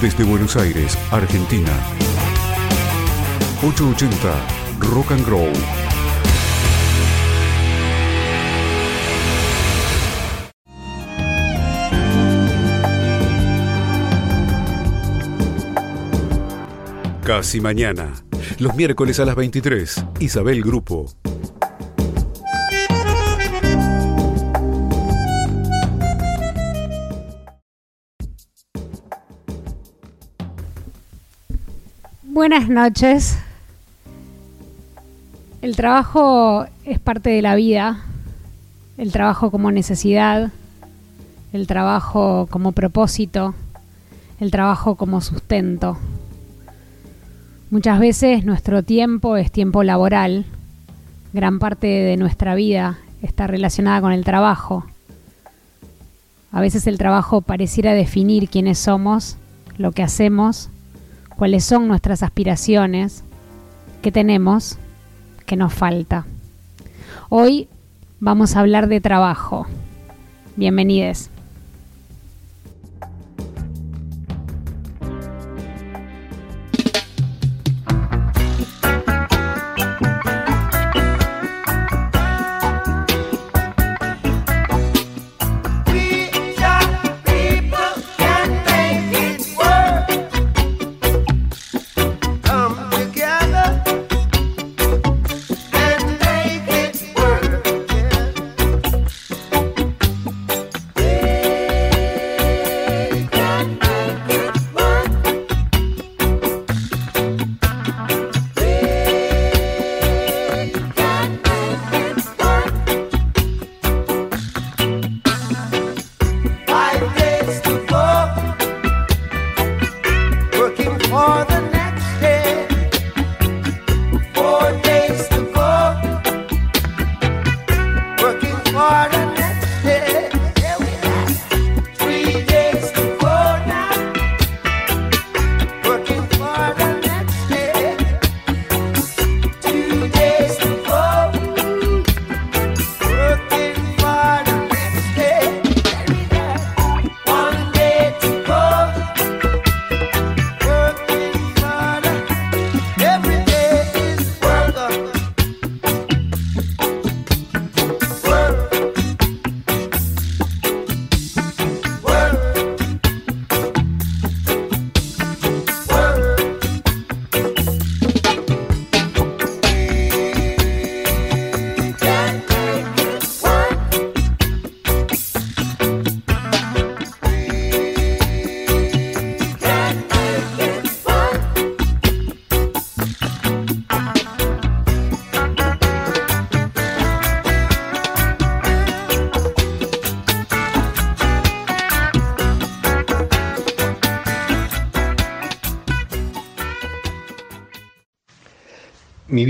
Desde Buenos Aires, Argentina. 880 Rock and Roll. Casi mañana. Los miércoles a las 23. Isabel Grupo. Buenas noches. El trabajo es parte de la vida. El trabajo como necesidad. El trabajo como propósito. El trabajo como sustento. Muchas veces nuestro tiempo es tiempo laboral. Gran parte de nuestra vida está relacionada con el trabajo. A veces el trabajo pareciera definir quiénes somos, lo que hacemos, cuáles son nuestras aspiraciones, qué tenemos, qué nos falta. Hoy vamos a hablar de trabajo. Bienvenidos.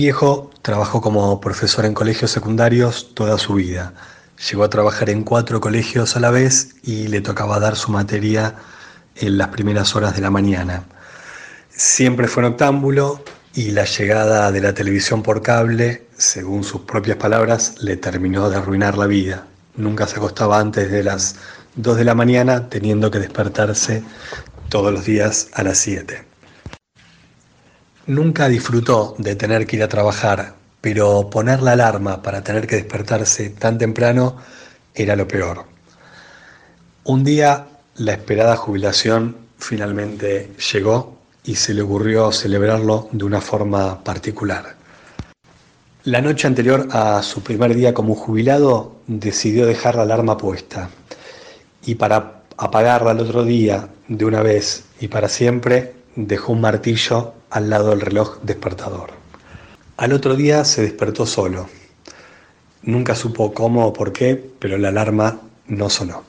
Viejo trabajó como profesor en colegios secundarios toda su vida. Llegó a trabajar en cuatro colegios a la vez y le tocaba dar su materia en las primeras horas de la mañana. Siempre fue noctámbulo y la llegada de la televisión por cable, según sus propias palabras, le terminó de arruinar la vida. Nunca se acostaba antes de las 2 de la mañana, teniendo que despertarse todos los días a las 7. Nunca disfrutó de tener que ir a trabajar, pero poner la alarma para tener que despertarse tan temprano era lo peor. Un día la esperada jubilación finalmente llegó y se le ocurrió celebrarlo de una forma particular. La noche anterior a su primer día como jubilado decidió dejar la alarma puesta y para apagarla el otro día de una vez y para siempre dejó un martillo al lado del reloj despertador. Al otro día se despertó solo. Nunca supo cómo o por qué, pero la alarma no sonó.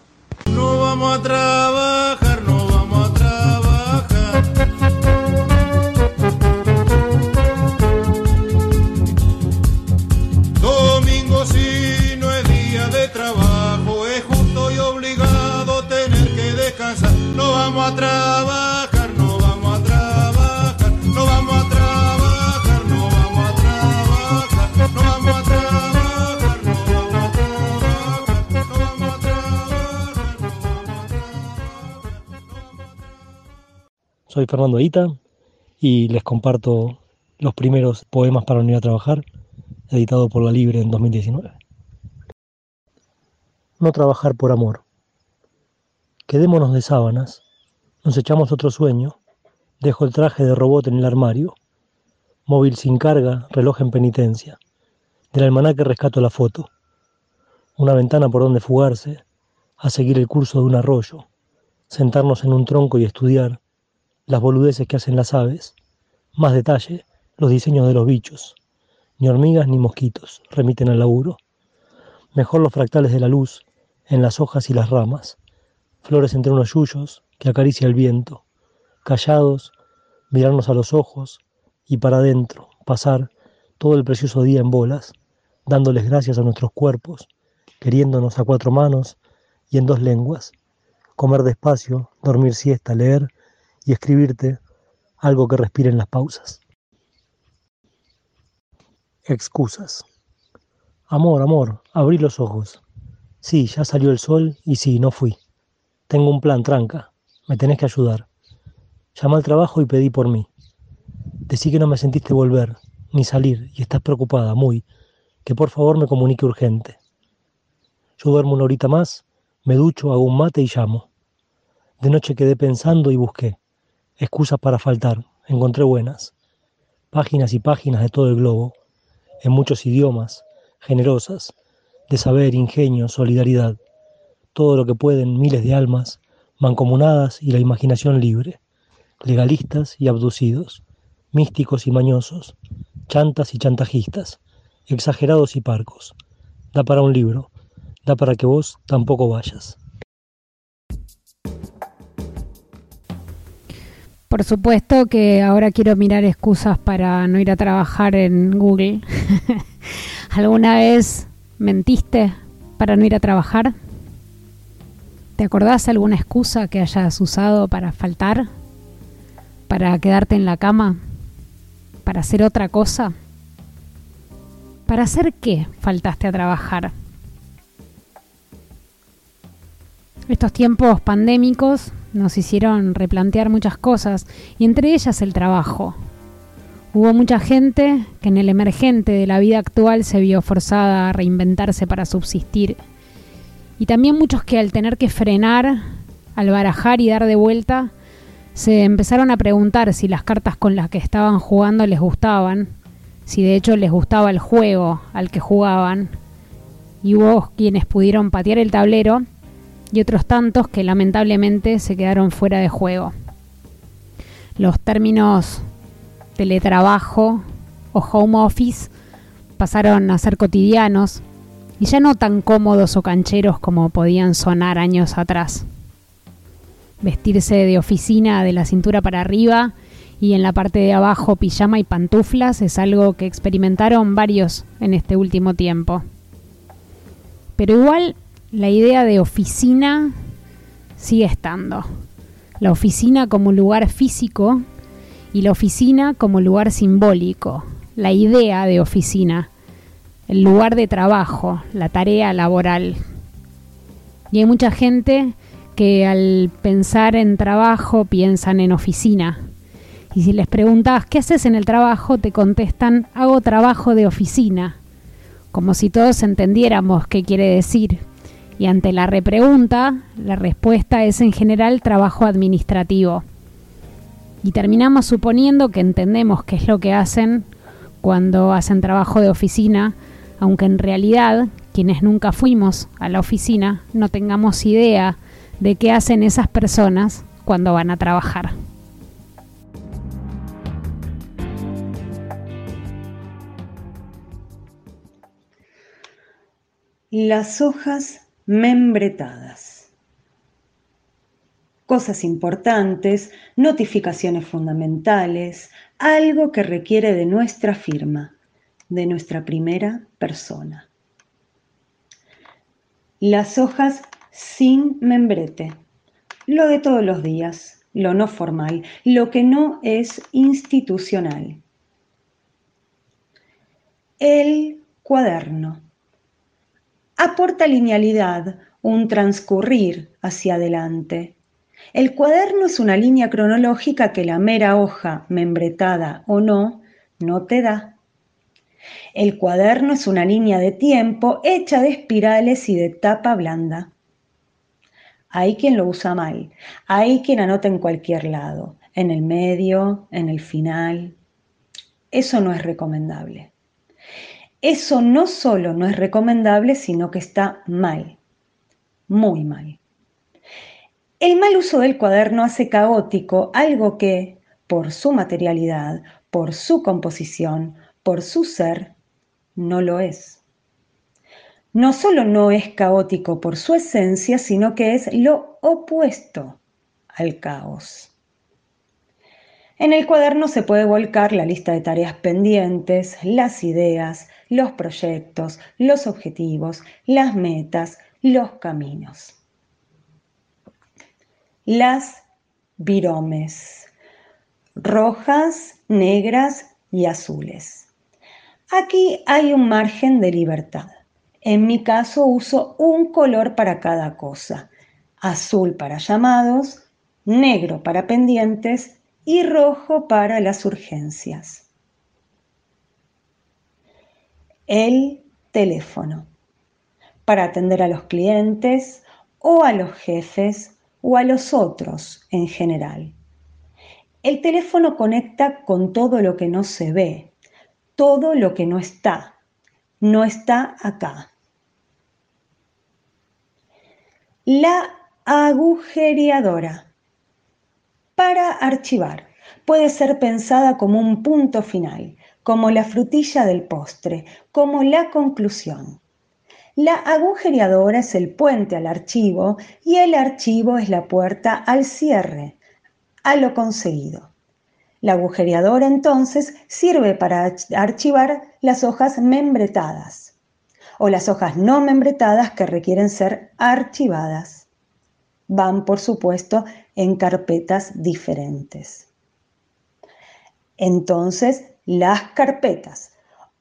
Soy Fernando Aita y les comparto los primeros poemas para unir a trabajar, editado por La Libre en 2019. No trabajar por amor. Quedémonos de sábanas, nos echamos otro sueño, dejo el traje de robot en el armario, móvil sin carga, reloj en penitencia, del almanaque rescato la foto, una ventana por donde fugarse, a seguir el curso de un arroyo, sentarnos en un tronco y estudiar las boludeces que hacen las aves, más detalle, los diseños de los bichos, ni hormigas ni mosquitos remiten al laburo, mejor los fractales de la luz en las hojas y las ramas, flores entre unos yuyos que acaricia el viento, callados, mirarnos a los ojos y para adentro pasar todo el precioso día en bolas, dándoles gracias a nuestros cuerpos, queriéndonos a cuatro manos y en dos lenguas, comer despacio, dormir siesta, leer y escribirte algo que respire en las pausas. Excusas. Amor, amor, abrí los ojos. Sí, ya salió el sol y sí, no fui. Tengo un plan, tranca. Me tenés que ayudar. Llama al trabajo y pedí por mí. Decí que no me sentiste volver, ni salir, y estás preocupada, muy, que por favor me comunique urgente. Yo duermo una horita más, me ducho, hago un mate y llamo. De noche quedé pensando y busqué. Excusas para faltar, encontré buenas. Páginas y páginas de todo el globo, en muchos idiomas, generosas, de saber, ingenio, solidaridad. Todo lo que pueden miles de almas, mancomunadas y la imaginación libre, legalistas y abducidos, místicos y mañosos, chantas y chantajistas, exagerados y parcos. Da para un libro, da para que vos tampoco vayas. Por supuesto que ahora quiero mirar excusas para no ir a trabajar en Google. ¿Alguna vez mentiste para no ir a trabajar? ¿Te acordás alguna excusa que hayas usado para faltar? ¿Para quedarte en la cama? ¿Para hacer otra cosa? ¿Para hacer qué faltaste a trabajar? Estos tiempos pandémicos nos hicieron replantear muchas cosas y entre ellas el trabajo. Hubo mucha gente que en el emergente de la vida actual se vio forzada a reinventarse para subsistir y también muchos que al tener que frenar, al barajar y dar de vuelta, se empezaron a preguntar si las cartas con las que estaban jugando les gustaban, si de hecho les gustaba el juego al que jugaban, y hubo quienes pudieron patear el tablero y otros tantos que lamentablemente se quedaron fuera de juego. Los términos teletrabajo o home office pasaron a ser cotidianos y ya no tan cómodos o cancheros como podían sonar años atrás. Vestirse de oficina de la cintura para arriba y en la parte de abajo pijama y pantuflas es algo que experimentaron varios en este último tiempo. Pero igual la idea de oficina sigue estando. La oficina como lugar físico y la oficina como lugar simbólico. La idea de oficina, el lugar de trabajo, la tarea laboral. Y hay mucha gente que al pensar en trabajo piensan en oficina. Y si les preguntas qué haces en el trabajo, te contestan hago trabajo de oficina, como si todos entendiéramos qué quiere decir. Y ante la repregunta, la respuesta es en general trabajo administrativo. Y terminamos suponiendo que entendemos qué es lo que hacen cuando hacen trabajo de oficina, aunque en realidad quienes nunca fuimos a la oficina no tengamos idea de qué hacen esas personas cuando van a trabajar. Las hojas membretadas. Cosas importantes, notificaciones fundamentales, algo que requiere de nuestra firma, de nuestra primera persona. Las hojas sin membrete, lo de todos los días, lo no formal, lo que no es institucional. El cuaderno aporta linealidad, un transcurrir hacia adelante. El cuaderno es una línea cronológica que la mera hoja, membretada o no, no te da. El cuaderno es una línea de tiempo hecha de espirales y de tapa blanda. Hay quien lo usa mal, hay quien anota en cualquier lado, en el medio, en el final. Eso no es recomendable. Eso no solo no es recomendable, sino que está mal, muy mal. El mal uso del cuaderno hace caótico algo que, por su materialidad, por su composición, por su ser, no lo es. No solo no es caótico por su esencia, sino que es lo opuesto al caos. En el cuaderno se puede volcar la lista de tareas pendientes, las ideas, los proyectos, los objetivos, las metas, los caminos las viromes, rojas, negras y azules. Aquí hay un margen de libertad. En mi caso uso un color para cada cosa. Azul para llamados, negro para pendientes y rojo para las urgencias. El teléfono. Para atender a los clientes o a los jefes o a los otros en general. El teléfono conecta con todo lo que no se ve, todo lo que no está, no está acá. La agujereadora. Para archivar, puede ser pensada como un punto final, como la frutilla del postre, como la conclusión. La agujereadora es el puente al archivo y el archivo es la puerta al cierre, a lo conseguido. La agujereadora entonces sirve para archivar las hojas membretadas o las hojas no membretadas que requieren ser archivadas. Van, por supuesto, en carpetas diferentes. Entonces, las carpetas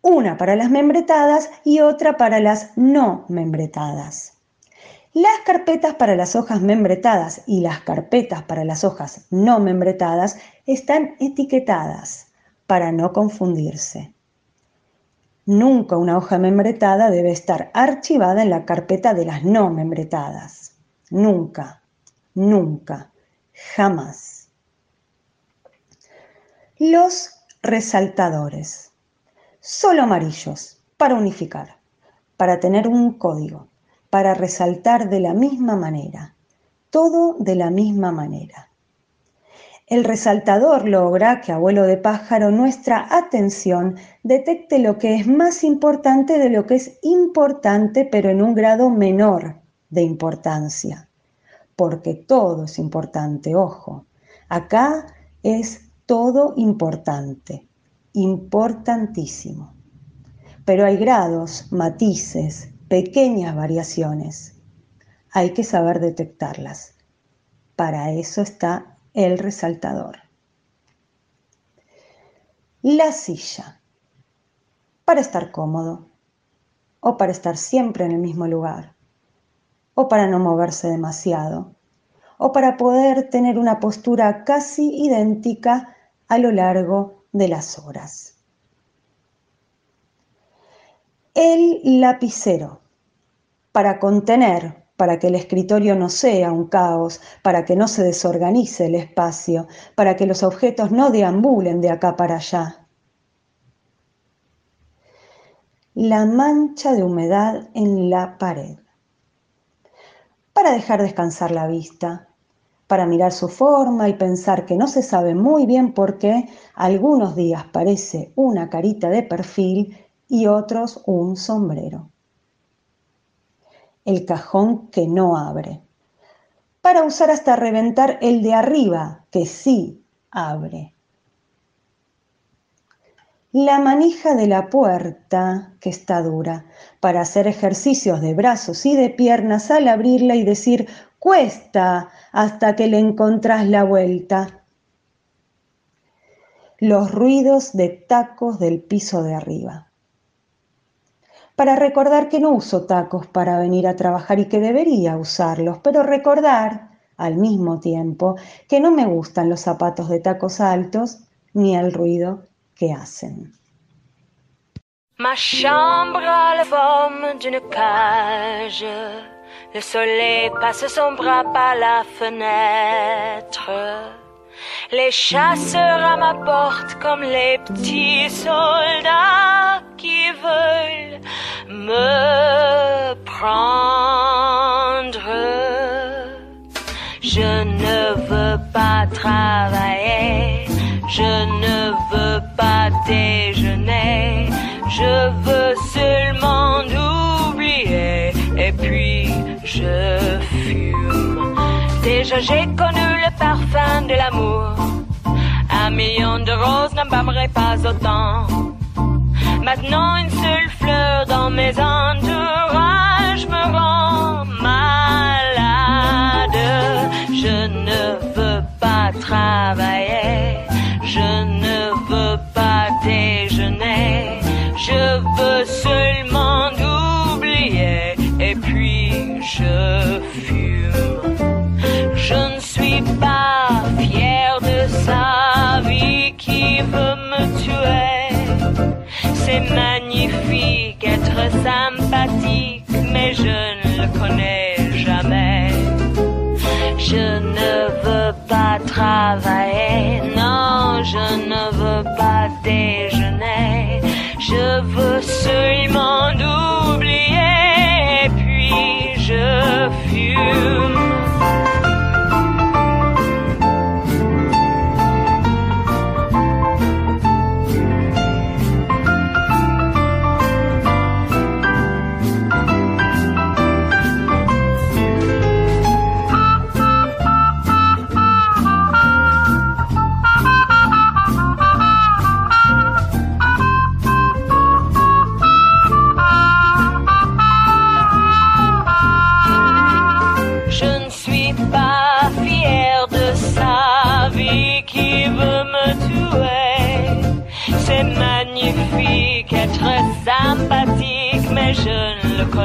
una para las membretadas y otra para las no membretadas. Las carpetas para las hojas membretadas y las carpetas para las hojas no membretadas están etiquetadas para no confundirse. Nunca una hoja membretada debe estar archivada en la carpeta de las no membretadas. Nunca, nunca, jamás. Los resaltadores solo amarillos, para unificar, para tener un código, para resaltar de la misma manera, todo de la misma manera. El resaltador logra que abuelo de pájaro nuestra atención detecte lo que es más importante de lo que es importante pero en un grado menor de importancia. Porque todo es importante, ojo. Acá es todo importante importantísimo. Pero hay grados, matices, pequeñas variaciones. Hay que saber detectarlas. Para eso está el resaltador. La silla. Para estar cómodo. O para estar siempre en el mismo lugar. O para no moverse demasiado. O para poder tener una postura casi idéntica a lo largo de las horas. El lapicero, para contener, para que el escritorio no sea un caos, para que no se desorganice el espacio, para que los objetos no deambulen de acá para allá. La mancha de humedad en la pared, para dejar descansar la vista, para mirar su forma y pensar que no se sabe muy bien por qué algunos días parece una carita de perfil y otros un sombrero. El cajón que no abre. Para usar hasta reventar el de arriba, que sí abre. La manija de la puerta, que está dura, para hacer ejercicios de brazos y de piernas al abrirla y decir cuesta hasta que le encontrás la vuelta. Los ruidos de tacos del piso de arriba. Para recordar que no uso tacos para venir a trabajar y que debería usarlos, pero recordar al mismo tiempo que no me gustan los zapatos de tacos altos ni el ruido que hacen. Ma chambre la d'une. Le soleil passe son bras par la fenêtre. Les chasseurs à ma porte comme les petits soldats qui veulent me prendre. Je ne veux pas travailler, je ne veux pas déjeuner, je veux seulement oublier et puis je fume. Déjà j'ai connu le parfum de l'amour, un million de roses n'embâmerait pas autant. Maintenant une seule fleur dans mes entourages me rend malade. Je ne veux pas travailler, je ne je ne suis pas fière de sa vie qui veut me tuer. C'est magnifique être sympathique, mais je ne le connais jamais. Je ne veux pas travailler, non, je ne veux pas déjeuner. Je veux seulement oublier, still.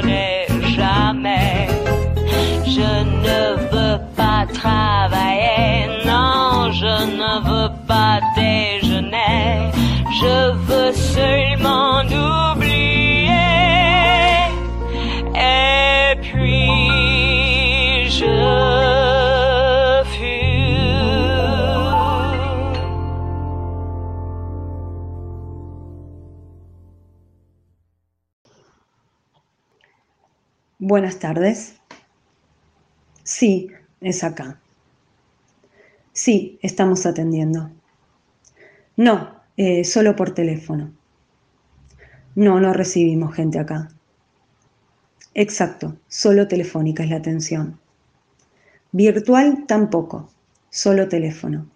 Yeah. Buenas tardes. Sí, es acá. Sí, estamos atendiendo. No, eh, solo por teléfono. No, no recibimos gente acá. Exacto, solo telefónica es la atención. Virtual tampoco, solo teléfono.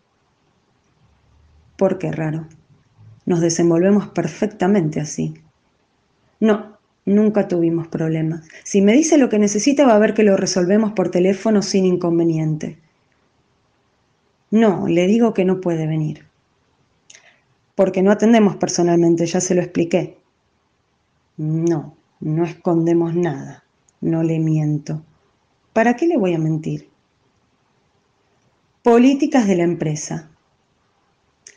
¿Por qué raro? Nos desenvolvemos perfectamente así. No, nunca tuvimos problemas. Si me dice lo que necesita va a ver que lo resolvemos por teléfono sin inconveniente. No, le digo que no puede venir. Porque no atendemos personalmente, ya se lo expliqué. No, no escondemos nada, no le miento. ¿Para qué le voy a mentir? Políticas de la empresa.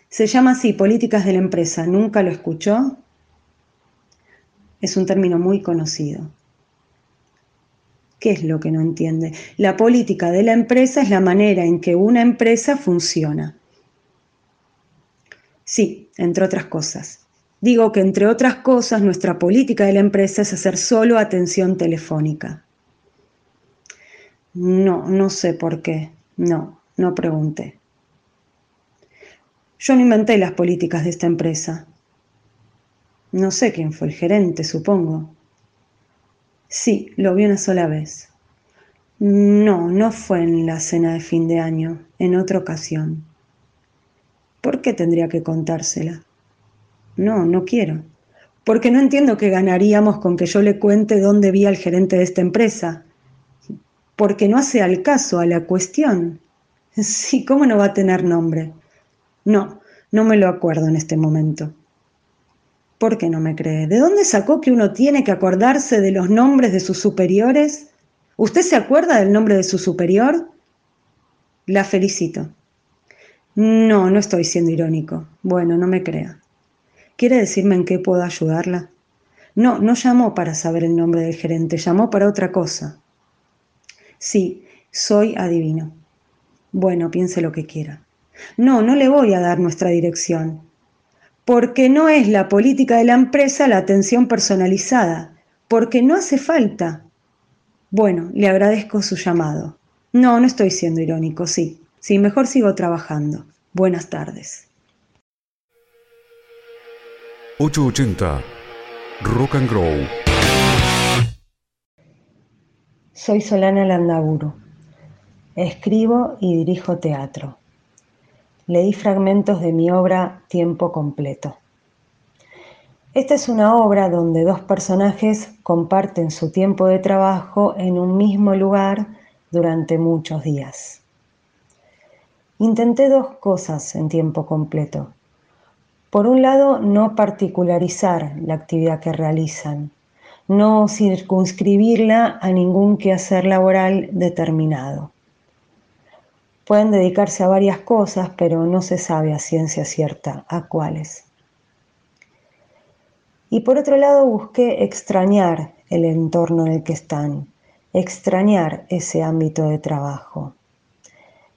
Se llama así, políticas de la empresa. ¿Nunca lo escuchó? Es un término muy conocido. ¿Qué es lo que no entiende? La política de la empresa es la manera en que una empresa funciona. Sí, entre otras cosas. Digo que entre otras cosas nuestra política de la empresa es hacer solo atención telefónica. No, no sé por qué. No, no pregunté. Yo no inventé las políticas de esta empresa. No sé quién fue el gerente, supongo. Sí, lo vi una sola vez. No, no fue en la cena de fin de año, en otra ocasión. ¿Por qué tendría que contársela? No, no quiero. Porque no entiendo qué ganaríamos con que yo le cuente dónde vi al gerente de esta empresa. Porque no hace al caso a la cuestión. Sí, ¿cómo no va a tener nombre? No, no me lo acuerdo en este momento. ¿Por qué no me cree? ¿De dónde sacó que uno tiene que acordarse de los nombres de sus superiores? ¿Usted se acuerda del nombre de su superior? La felicito. No, no estoy siendo irónico. Bueno, no me crea. ¿Quiere decirme en qué puedo ayudarla? No, no llamó para saber el nombre del gerente, llamó para otra cosa. Sí, soy adivino. Bueno, piense lo que quiera. No, no le voy a dar nuestra dirección, porque no es la política de la empresa la atención personalizada, porque no hace falta. Bueno, le agradezco su llamado. No, no estoy siendo irónico, sí. Sí, mejor sigo trabajando. Buenas tardes. 880 Rock and Grow. Soy Solana Landaburu. Escribo y dirijo teatro. Leí fragmentos de mi obra Tiempo completo. Esta es una obra donde dos personajes comparten su tiempo de trabajo en un mismo lugar durante muchos días. Intenté dos cosas en tiempo completo. Por un lado, no particularizar la actividad que realizan, no circunscribirla a ningún quehacer laboral determinado. Pueden dedicarse a varias cosas, pero no se sabe a ciencia cierta a cuáles. Y por otro lado busqué extrañar el entorno en el que están, extrañar ese ámbito de trabajo.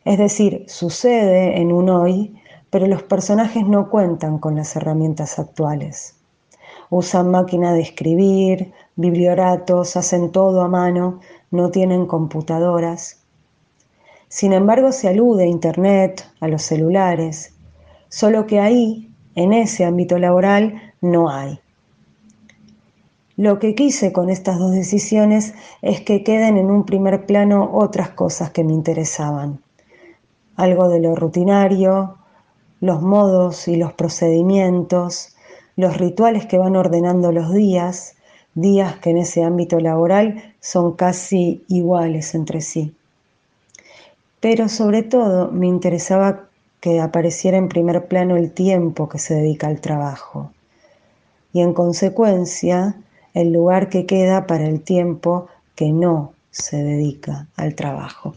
Es decir, sucede en un hoy, pero los personajes no cuentan con las herramientas actuales. Usan máquina de escribir, biblioratos, hacen todo a mano, no tienen computadoras. Sin embargo, se alude a Internet, a los celulares, solo que ahí, en ese ámbito laboral, no hay. Lo que quise con estas dos decisiones es que queden en un primer plano otras cosas que me interesaban. Algo de lo rutinario, los modos y los procedimientos, los rituales que van ordenando los días, días que en ese ámbito laboral son casi iguales entre sí pero sobre todo me interesaba que apareciera en primer plano el tiempo que se dedica al trabajo y en consecuencia el lugar que queda para el tiempo que no se dedica al trabajo.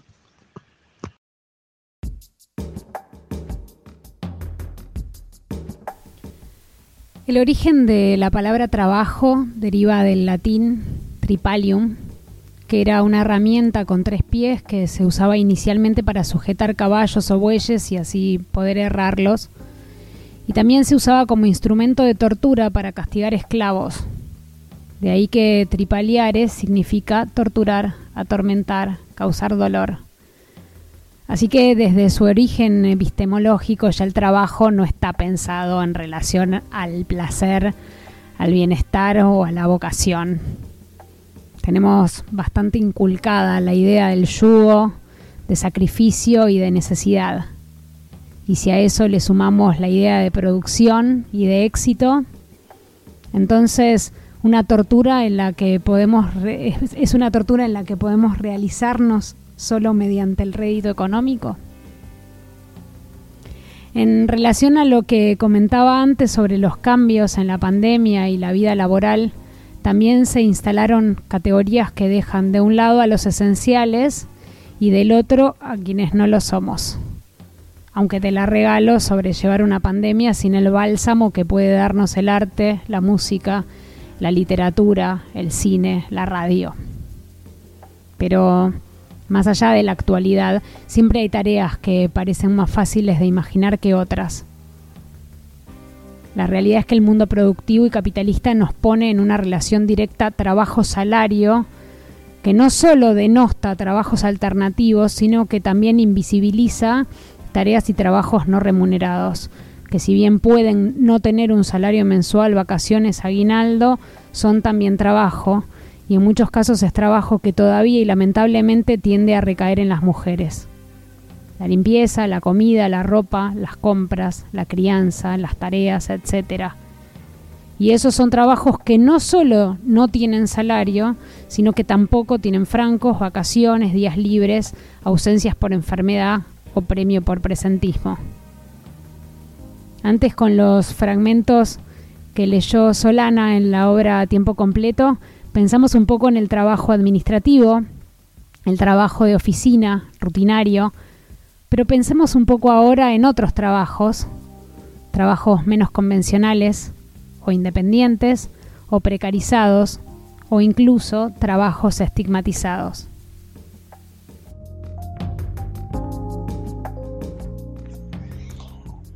El origen de la palabra trabajo deriva del latín tripalium, que era una herramienta con tres pies que se usaba inicialmente para sujetar caballos o bueyes y así poder errarlos. Y también se usaba como instrumento de tortura para castigar esclavos. De ahí que tripaliares significa torturar, atormentar, causar dolor. Así que desde su origen epistemológico ya el trabajo no está pensado en relación al placer, al bienestar o a la vocación tenemos bastante inculcada la idea del yugo, de sacrificio y de necesidad. Y si a eso le sumamos la idea de producción y de éxito, entonces una tortura en la que podemos es una tortura en la que podemos realizarnos solo mediante el rédito económico. En relación a lo que comentaba antes sobre los cambios en la pandemia y la vida laboral, también se instalaron categorías que dejan de un lado a los esenciales y del otro a quienes no lo somos. Aunque te la regalo sobrellevar una pandemia sin el bálsamo que puede darnos el arte, la música, la literatura, el cine, la radio. Pero más allá de la actualidad, siempre hay tareas que parecen más fáciles de imaginar que otras la realidad es que el mundo productivo y capitalista nos pone en una relación directa trabajo-salario que no solo denosta trabajos alternativos, sino que también invisibiliza tareas y trabajos no remunerados, que si bien pueden no tener un salario mensual, vacaciones, aguinaldo, son también trabajo, y en muchos casos es trabajo que todavía y lamentablemente tiende a recaer en las mujeres. La limpieza, la comida, la ropa, las compras, la crianza, las tareas, etc. Y esos son trabajos que no solo no tienen salario, sino que tampoco tienen francos, vacaciones, días libres, ausencias por enfermedad o premio por presentismo. Antes con los fragmentos que leyó Solana en la obra a tiempo completo, pensamos un poco en el trabajo administrativo, el trabajo de oficina, rutinario, Pero pensemos un poco ahora en otros trabajos, trabajos menos convencionales o independientes o precarizados o incluso trabajos estigmatizados.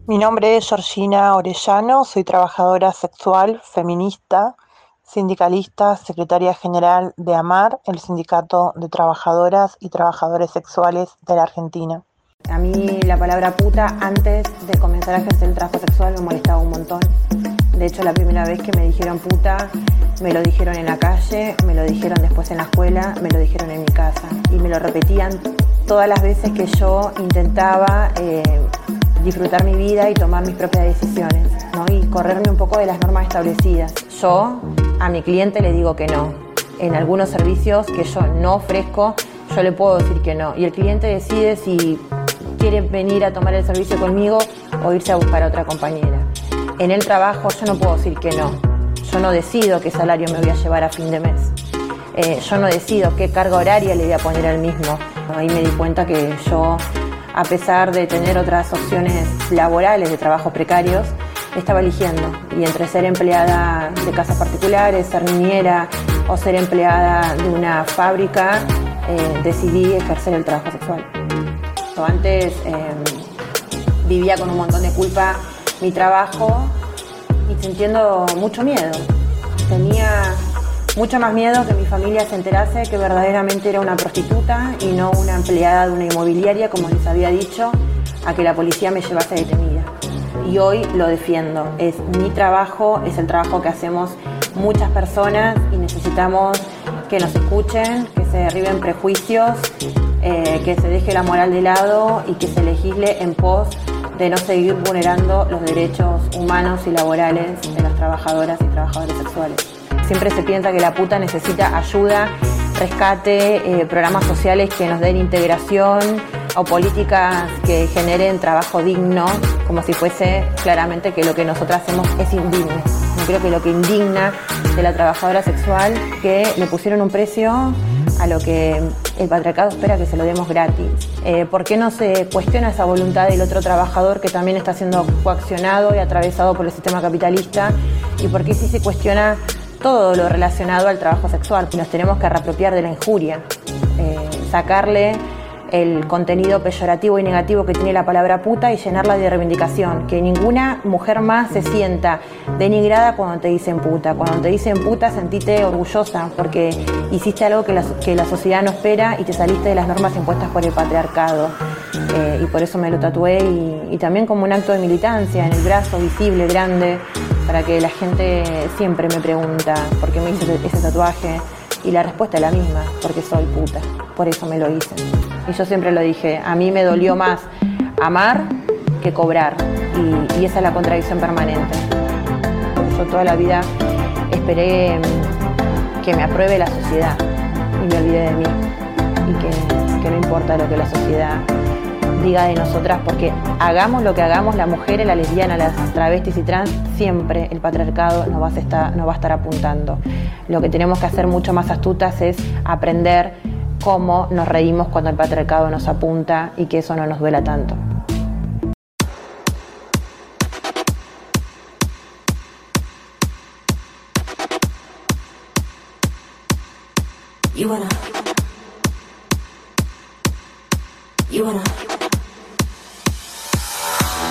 Mi nombre es Georgina Orellano, soy trabajadora sexual, feminista, sindicalista, secretaria general de AMAR, el Sindicato de Trabajadoras y Trabajadores Sexuales de la Argentina. A mí la palabra puta antes de comenzar a ejercer el trabajo sexual me molestaba un montón. De hecho, la primera vez que me dijeron puta, me lo dijeron en la calle, me lo dijeron después en la escuela, me lo dijeron en mi casa. Y me lo repetían todas las veces que yo intentaba eh, disfrutar mi vida y tomar mis propias decisiones, ¿no? Y correrme un poco de las normas establecidas. Yo a mi cliente le digo que no. En algunos servicios que yo no ofrezco, yo le puedo decir que no. Y el cliente decide si quiere venir a tomar el servicio conmigo o irse a buscar a otra compañera. En el trabajo yo no puedo decir que no. Yo no decido qué salario me voy a llevar a fin de mes. Eh, yo no decido qué carga horaria le voy a poner al mismo. Ahí me di cuenta que yo, a pesar de tener otras opciones laborales de trabajos precarios, estaba eligiendo. Y entre ser empleada de casas particulares, ser niñera o ser empleada de una fábrica, eh, decidí ejercer el trabajo sexual. Antes eh, vivía con un montón de culpa mi trabajo y sintiendo mucho miedo. Tenía mucho más miedo que mi familia se enterase que verdaderamente era una prostituta y no una empleada de una inmobiliaria, como les había dicho, a que la policía me llevase detenida. Y hoy lo defiendo. Es mi trabajo, es el trabajo que hacemos muchas personas y necesitamos que nos escuchen, que se derriben prejuicios, eh, que se deje la moral de lado y que se legisle en pos de no seguir vulnerando los derechos humanos y laborales de las trabajadoras y trabajadores sexuales. Siempre se piensa que la puta necesita ayuda, rescate, eh, programas sociales que nos den integración o políticas que generen trabajo digno, como si fuese claramente que lo que nosotros hacemos es indigno. Yo creo que lo que indigna de la trabajadora sexual que le pusieron un precio a lo que el patriarcado espera que se lo demos gratis. Eh, ¿Por qué no se cuestiona esa voluntad del otro trabajador que también está siendo coaccionado y atravesado por el sistema capitalista? ¿Y por qué sí se cuestiona todo lo relacionado al trabajo sexual? Nos tenemos que reapropiar de la injuria, eh, sacarle el contenido peyorativo y negativo que tiene la palabra puta y llenarla de reivindicación. Que ninguna mujer más se sienta denigrada cuando te dicen puta. Cuando te dicen puta, sentite orgullosa porque hiciste algo que la, que la sociedad no espera y te saliste de las normas impuestas por el patriarcado. Eh, y por eso me lo tatué y, y también como un acto de militancia en el brazo visible, grande, para que la gente siempre me pregunta por qué me hice ese tatuaje. Y la respuesta es la misma, porque soy puta, por eso me lo hice. Y yo siempre lo dije, a mí me dolió más amar que cobrar. Y, esa es la contradicción permanente. Yo toda la vida esperé que me apruebe la sociedad y me olvidé de mí. Y que, que no importa lo que la sociedad diga de nosotras, porque hagamos lo que hagamos, la mujer, la lesbiana, las travestis y trans, siempre el patriarcado nos va, a estar, nos va a estar apuntando. Lo que tenemos que hacer mucho más astutas es aprender cómo nos reímos cuando el patriarcado nos apunta y que eso no nos duela tanto.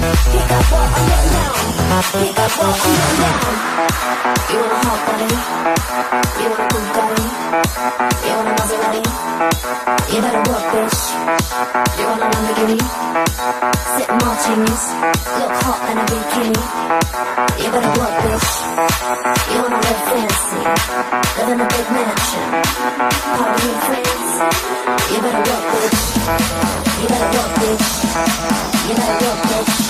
Pick up what I'm putting down. Pick up what I'm putting down. You want a hot body? You want a Bugatti? You want a Maserati? You better work, bitch. You want a Lamborghini? Sip martinis, look hot in a bikini. You better work, bitch. You wanna live fancy, live in a big mansion, party with friends. You better work, bitch. You better work, bitch. You better work, bitch.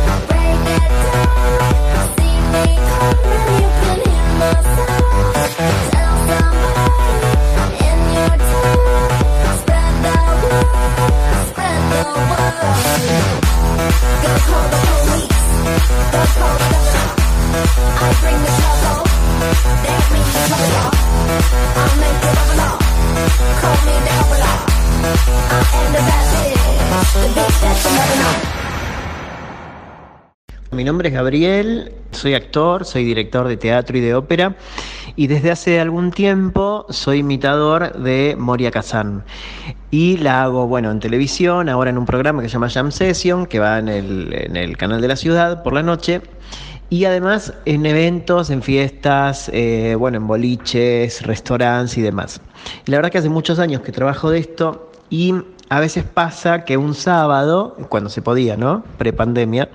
Mi nombre es Gabriel, soy actor, soy director de teatro y de ópera y desde hace algún tiempo soy imitador de Moria Kazan. Y la hago, bueno, en televisión, ahora en un programa que se llama Jam Session, que va en el, canal de la ciudad por la noche. Y además en eventos, en fiestas, eh, bueno, en boliches, restaurantes y demás. Y la verdad que hace muchos años que trabajo de esto y a veces pasa que un sábado, cuando se podía, ¿no? Prepandemia,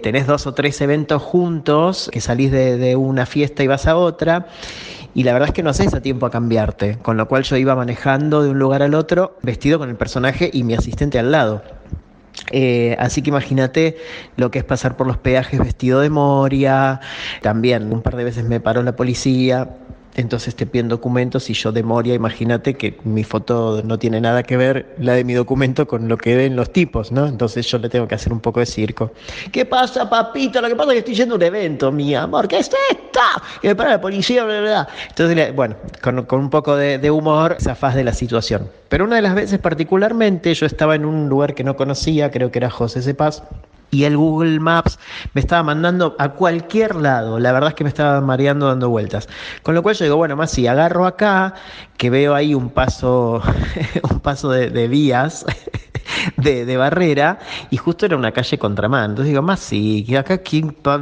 tenés dos o tres eventos juntos, que salís de, una fiesta y vas a otra. Y la verdad es que no haces a tiempo a cambiarte, con lo cual yo iba manejando de un lugar al otro vestido con el personaje y mi asistente al lado. Eh, así que imagínate lo que es pasar por los peajes vestido de Moria. También un par de veces me paró la policía. Entonces te piden documentos y yo de Moria, imagínate que mi foto no tiene nada que ver, la de mi documento, con lo que ven los tipos, ¿no? Entonces yo le tengo que hacer un poco de circo. ¿Qué pasa, papito? Lo que pasa es que estoy yendo a un evento, mi amor. ¿Qué es esto? Y me para la policía. Entonces, bueno, con, con un poco de, de humor, zafás de la situación. Pero una de las veces particularmente, yo estaba en un lugar que no conocía, creo que era José Cepaz, y el Google Maps me estaba mandando a cualquier lado. La verdad es que me estaba mareando dando vueltas. Con lo cual yo digo, bueno, más si agarro acá, que veo ahí un paso, un paso de, vías. De, barrera y justo era una calle contramano. Entonces digo, más sí, acá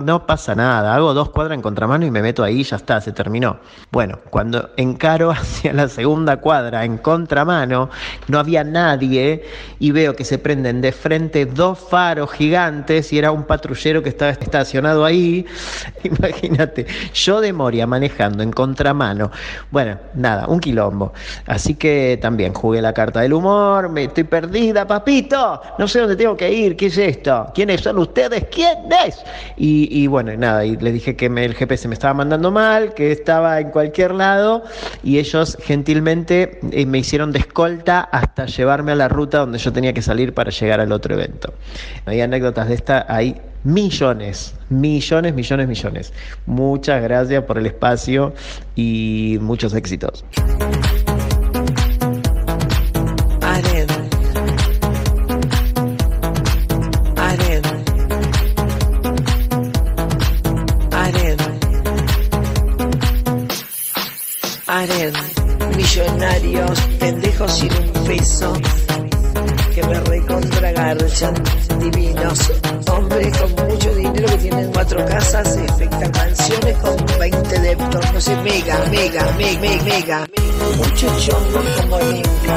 no pasa nada. Hago dos cuadras en contramano y me meto ahí y ya está, se terminó. Bueno, cuando encaro hacia la segunda cuadra en contramano, no había nadie y veo que se prenden de frente dos faros gigantes y era un patrullero que estaba estacionado ahí. Imagínate, yo de Moria manejando en contramano. Bueno, nada, un Así que también jugué la carta del humor, me estoy perdida, papito, no sé dónde tengo que ir, ¿qué es esto? ¿Quiénes son ustedes? ¿Quién es? Y, y bueno, nada, y les dije que el GPS me estaba mandando mal, que estaba en cualquier lado y ellos gentilmente eh, me hicieron de escolta hasta llevarme a la ruta donde yo tenía que salir para llegar al otro evento. Hay anécdotas de esta, hay millones, millones, millones, millones. Muchas gracias por el espacio y muchos éxitos. Divinos. Hombres con mucho dinero que tienen cuatro casas, espectaculares mansiones con 20 deptos, no sé, mega, mega, mega, mega, mega. Mucho chongo como nunca,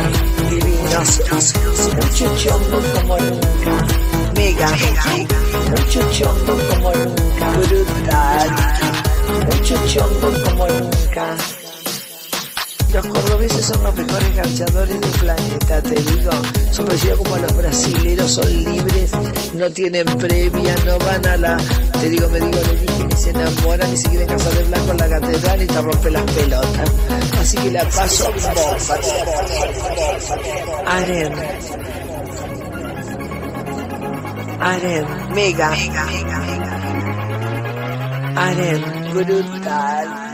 divinos. Mucho chongo como nunca, mega, mucho chongo como nunca, brutal. Mucho chongo como nunca. Los cordobeses son los mejores garchadores del planeta, te digo. Son parecidos como los brasileros, son libres, no tienen previa, no van a la... Te digo, me digo, le dije, ni se enamoran, ni se quieren casar de blanco en la catedral y te rompe las pelotas. Así que la paso bomba. Aren. Aren, mega. Aren, brutal.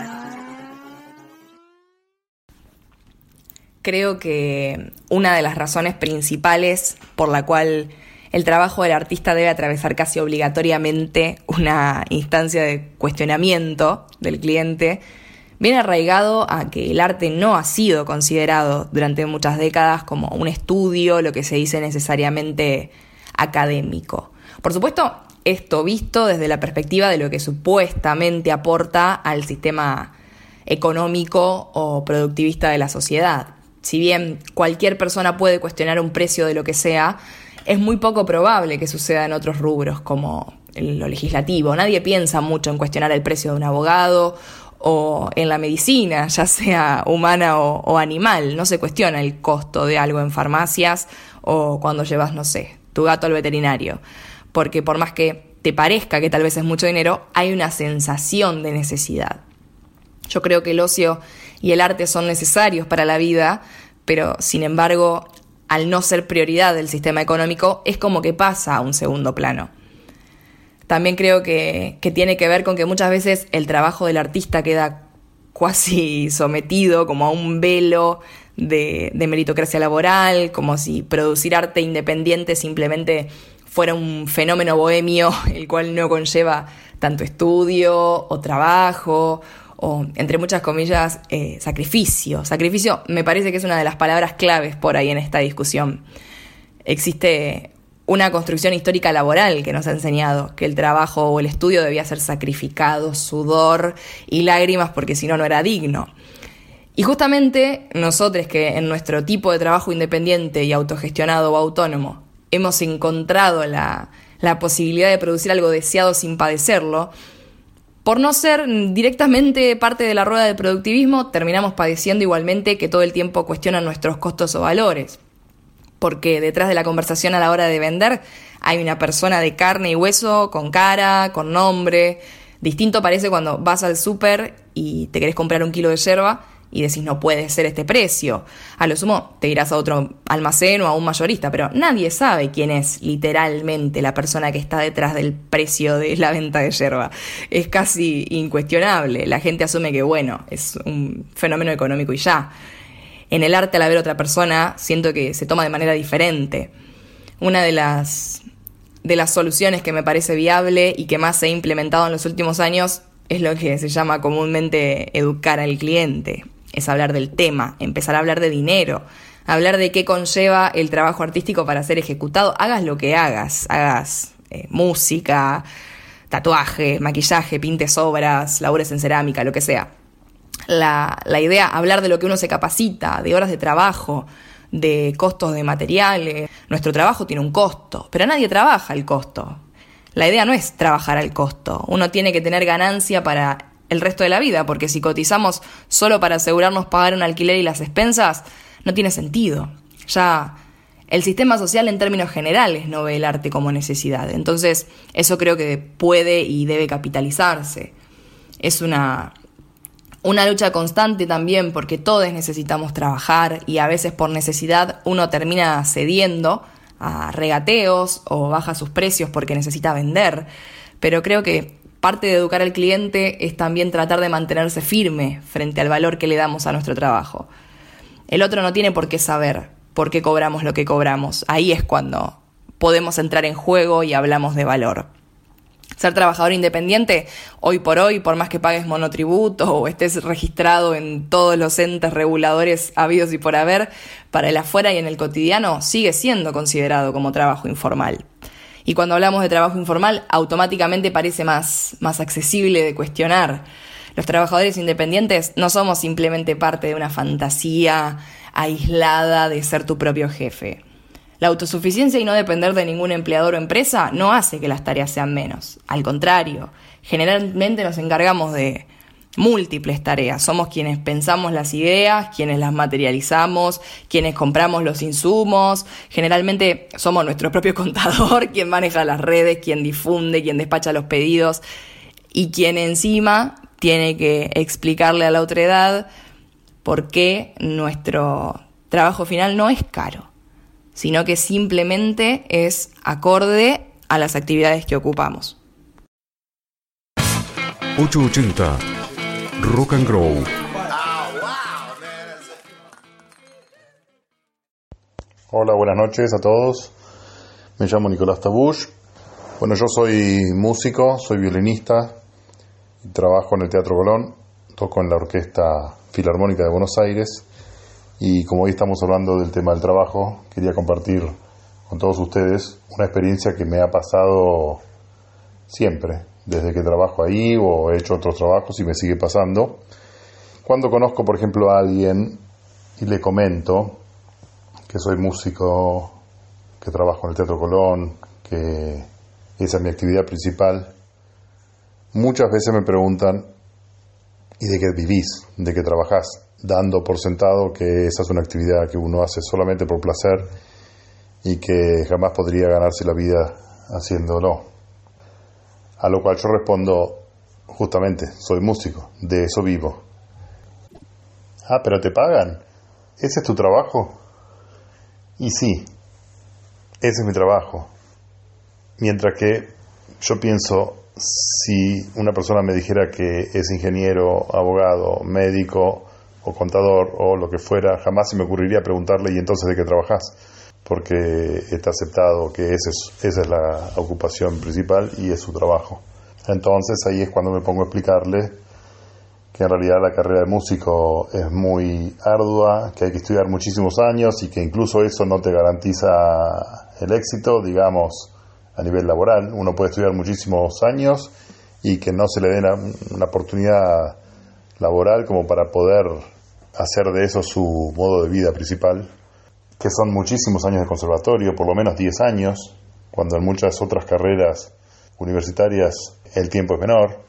Creo que una de las razones principales por la cual el trabajo del artista debe atravesar casi obligatoriamente una instancia de cuestionamiento del cliente viene arraigado a que el arte no ha sido considerado durante muchas décadas como un estudio, lo que se dice necesariamente académico. Por supuesto, esto visto desde la perspectiva de lo que supuestamente aporta al sistema económico o productivista de la sociedad. Si bien cualquier persona puede cuestionar un precio de lo que sea, es muy poco probable que suceda en otros rubros como lo legislativo. Nadie piensa mucho en cuestionar el precio de un abogado o en la medicina, ya sea humana o, animal. No se cuestiona el costo de algo en farmacias o cuando llevas, no sé, tu gato al veterinario. Porque por más que te parezca que tal vez es mucho dinero, hay una sensación de necesidad. Yo creo que el ocio y el arte son necesarios para la vida, pero sin embargo al no ser prioridad del sistema económico, es como que pasa a un segundo plano. También creo que, que, tiene que ver con que muchas veces el trabajo del artista queda casi sometido como a un velo de, de meritocracia laboral, como si producir arte independiente simplemente fuera un fenómeno bohemio, el cual no conlleva tanto estudio o trabajo o, entre muchas comillas, eh, sacrificio. Sacrificio me parece que es una de las palabras claves por ahí en esta discusión. Existe una construcción histórica laboral que nos ha enseñado que el trabajo o el estudio debía ser sacrificado, sudor y lágrimas porque si no, no era digno. Y justamente nosotros que en nuestro tipo de trabajo independiente y autogestionado o autónomo hemos encontrado la, la posibilidad de producir algo deseado sin padecerlo, por no ser directamente parte de la rueda del productivismo, terminamos padeciendo igualmente que todo el tiempo cuestionan nuestros costos o valores. Porque detrás de la conversación a la hora de vender hay una persona de carne y hueso, con cara, con nombre. Distinto parece cuando vas al súper y te querés comprar un kilo de yerba y decís no puede ser este precio. A lo sumo te irás a otro almacén o a un mayorista, pero nadie sabe quién es literalmente la persona que está detrás del precio de la venta de yerba. Es casi incuestionable. La gente asume que, bueno, es un fenómeno económico y ya. En el arte, al haber otra persona, siento que se toma de manera diferente. Una de las, de las soluciones que me parece viable y que más ha implementado en los últimos años es lo que se llama comúnmente educar al cliente es hablar del tema, empezar a hablar de dinero, hablar de qué conlleva el trabajo artístico para ser ejecutado, hagas lo que hagas, hagas eh, música, tatuaje, maquillaje, pintes obras, labores en cerámica, lo que sea. La, la idea, hablar de lo que uno se capacita, de horas de trabajo, de costos de materiales. Nuestro trabajo tiene un costo, pero nadie trabaja el costo. La idea no es trabajar al costo. Uno tiene que tener ganancia para el resto de la vida, porque si cotizamos solo para asegurarnos pagar un alquiler y las expensas, no tiene sentido. Ya el sistema social en términos generales no ve el arte como necesidad. Entonces, eso creo que puede y debe capitalizarse. Es una, una lucha constante también porque todos necesitamos trabajar y a veces por necesidad uno termina cediendo a regateos o baja sus precios porque necesita vender. Pero creo que Parte de educar al cliente es también tratar de mantenerse firme frente al valor que le damos a nuestro trabajo. El otro no tiene por qué saber por qué cobramos lo que cobramos. Ahí es cuando podemos entrar en juego y hablamos de valor. Ser trabajador independiente, hoy por hoy, por más que pagues monotributo o estés registrado en todos los entes reguladores habidos y por haber, para el afuera y en el cotidiano sigue siendo considerado como trabajo informal. Y cuando hablamos de trabajo informal, automáticamente parece más, más accesible de cuestionar. Los trabajadores independientes no somos simplemente parte de una fantasía aislada de ser tu propio jefe. La autosuficiencia y no depender de ningún empleador o empresa no hace que las tareas sean menos. Al contrario, generalmente nos encargamos de múltiples tareas. Somos quienes pensamos las ideas, quienes las materializamos, quienes compramos los insumos. Generalmente somos nuestro propio contador, quien maneja las redes, quien difunde, quien despacha los pedidos y quien encima tiene que explicarle a la otra edad por qué nuestro trabajo final no es caro, sino que simplemente es acorde a las actividades que ocupamos. 880 Rock and Grow. Hola, buenas noches a todos. Me llamo Nicolás Tabush. Bueno, yo soy músico, soy violinista trabajo en el Teatro Colón. Toco en la Orquesta Filarmónica de Buenos Aires. Y como hoy estamos hablando del tema del trabajo, quería compartir con todos ustedes una experiencia que me ha pasado siempre, desde que trabajo ahí o he hecho otros trabajos y me sigue pasando. Cuando conozco, por ejemplo, a alguien y le comento que soy músico, que trabajo en el Teatro Colón, que esa es mi actividad principal, muchas veces me preguntan, ¿y de qué vivís? ¿De qué trabajás? Dando por sentado que esa es una actividad que uno hace solamente por placer y que jamás podría ganarse la vida haciéndolo. A lo cual yo respondo, justamente, soy músico, de eso vivo. Ah, pero te pagan. ¿Ese es tu trabajo? Y sí, ese es mi trabajo. Mientras que yo pienso, si una persona me dijera que es ingeniero, abogado, médico o contador o lo que fuera, jamás se me ocurriría preguntarle, ¿y entonces de qué trabajas? Porque está aceptado que esa es, esa es la ocupación principal y es su trabajo. Entonces ahí es cuando me pongo a explicarle que en realidad la carrera de músico es muy ardua, que hay que estudiar muchísimos años y que incluso eso no te garantiza el éxito, digamos, a nivel laboral. Uno puede estudiar muchísimos años y que no se le dé una oportunidad laboral como para poder hacer de eso su modo de vida principal, que son muchísimos años de conservatorio, por lo menos 10 años, cuando en muchas otras carreras universitarias el tiempo es menor.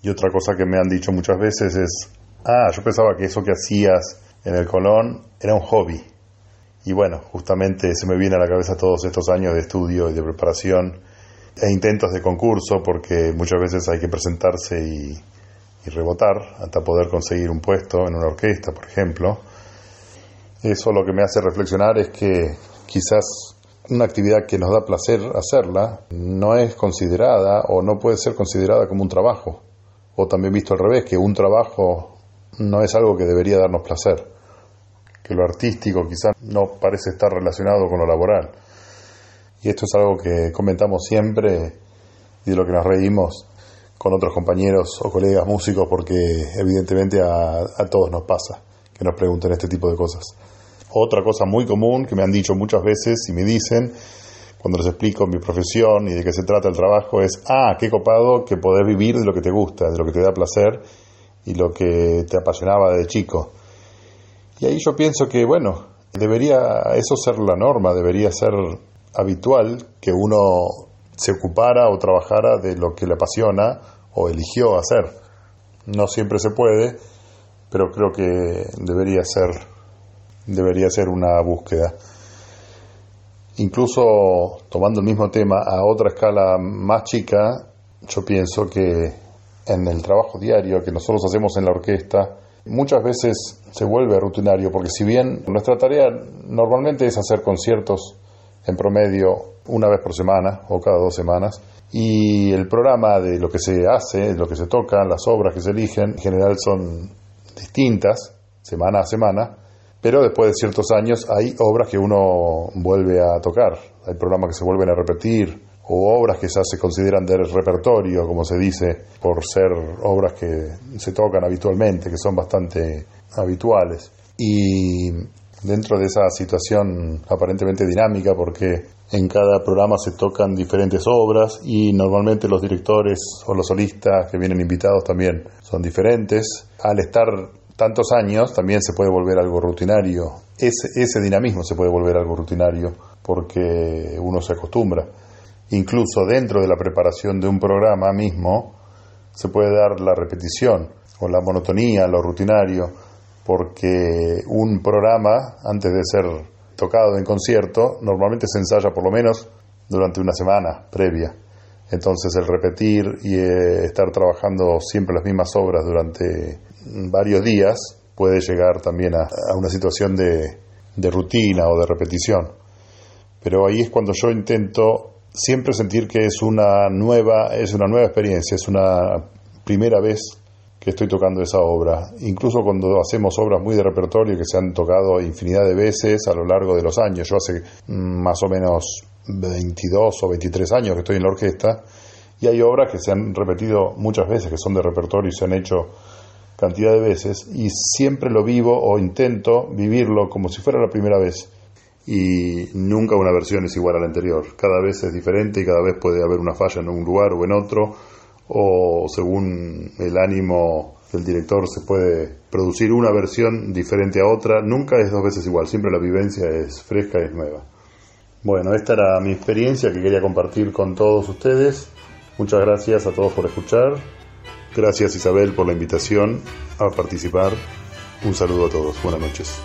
Y otra cosa que me han dicho muchas veces es, ah, yo pensaba que eso que hacías en el Colón era un hobby. Y bueno, justamente se me viene a la cabeza todos estos años de estudio y de preparación e intentos de concurso, porque muchas veces hay que presentarse y, y rebotar hasta poder conseguir un puesto en una orquesta, por ejemplo. Eso lo que me hace reflexionar es que quizás una actividad que nos da placer hacerla no es considerada o no puede ser considerada como un trabajo o también visto al revés, que un trabajo no es algo que debería darnos placer, que lo artístico quizás no parece estar relacionado con lo laboral. Y esto es algo que comentamos siempre y de lo que nos reímos con otros compañeros o colegas músicos porque evidentemente a, a todos nos pasa que nos pregunten este tipo de cosas. Otra cosa muy común que me han dicho muchas veces y me dicen cuando les explico mi profesión y de qué se trata el trabajo es, ah, qué copado que poder vivir de lo que te gusta, de lo que te da placer y lo que te apasionaba de chico. Y ahí yo pienso que, bueno, debería eso ser la norma, debería ser habitual que uno se ocupara o trabajara de lo que le apasiona o eligió hacer. No siempre se puede, pero creo que debería ser debería ser una búsqueda. Incluso tomando el mismo tema a otra escala más chica, yo pienso que en el trabajo diario que nosotros hacemos en la orquesta, muchas veces se vuelve rutinario, porque si bien nuestra tarea normalmente es hacer conciertos en promedio una vez por semana o cada dos semanas, y el programa de lo que se hace, lo que se toca, las obras que se eligen, en general son distintas, semana a semana, pero después de ciertos años hay obras que uno vuelve a tocar, hay programas que se vuelven a repetir, o obras que ya se consideran del repertorio, como se dice, por ser obras que se tocan habitualmente, que son bastante habituales. Y dentro de esa situación aparentemente dinámica, porque en cada programa se tocan diferentes obras y normalmente los directores o los solistas que vienen invitados también son diferentes, al estar tantos años también se puede volver algo rutinario. Ese, ese dinamismo se puede volver algo rutinario porque uno se acostumbra. Incluso dentro de la preparación de un programa mismo se puede dar la repetición o la monotonía, lo rutinario, porque un programa, antes de ser tocado en concierto, normalmente se ensaya por lo menos durante una semana previa. Entonces el repetir y eh, estar trabajando siempre las mismas obras durante varios días puede llegar también a, una situación de, de rutina o de repetición. Pero ahí es cuando yo intento siempre sentir que es una nueva, es una nueva experiencia, es una primera vez que estoy tocando esa obra. Incluso cuando hacemos obras muy de repertorio que se han tocado infinidad de veces a lo largo de los años. Yo hace mm, más o menos 22 o 23 años que estoy en la orquesta y hay obras que se han repetido muchas veces, que son de repertorio y se han hecho cantidad de veces y siempre lo vivo o intento vivirlo como si fuera la primera vez y nunca una versión es igual a la anterior. Cada vez es diferente y cada vez puede haber una falla en un lugar o en otro o según el ánimo del director se puede producir una versión diferente a otra. Nunca es dos veces igual, siempre la vivencia es fresca y es nueva. Bueno, esta era mi experiencia que quería compartir con todos ustedes. Muchas gracias a todos por escuchar. Gracias Isabel por la invitación a participar. Un saludo a todos. Buenas noches.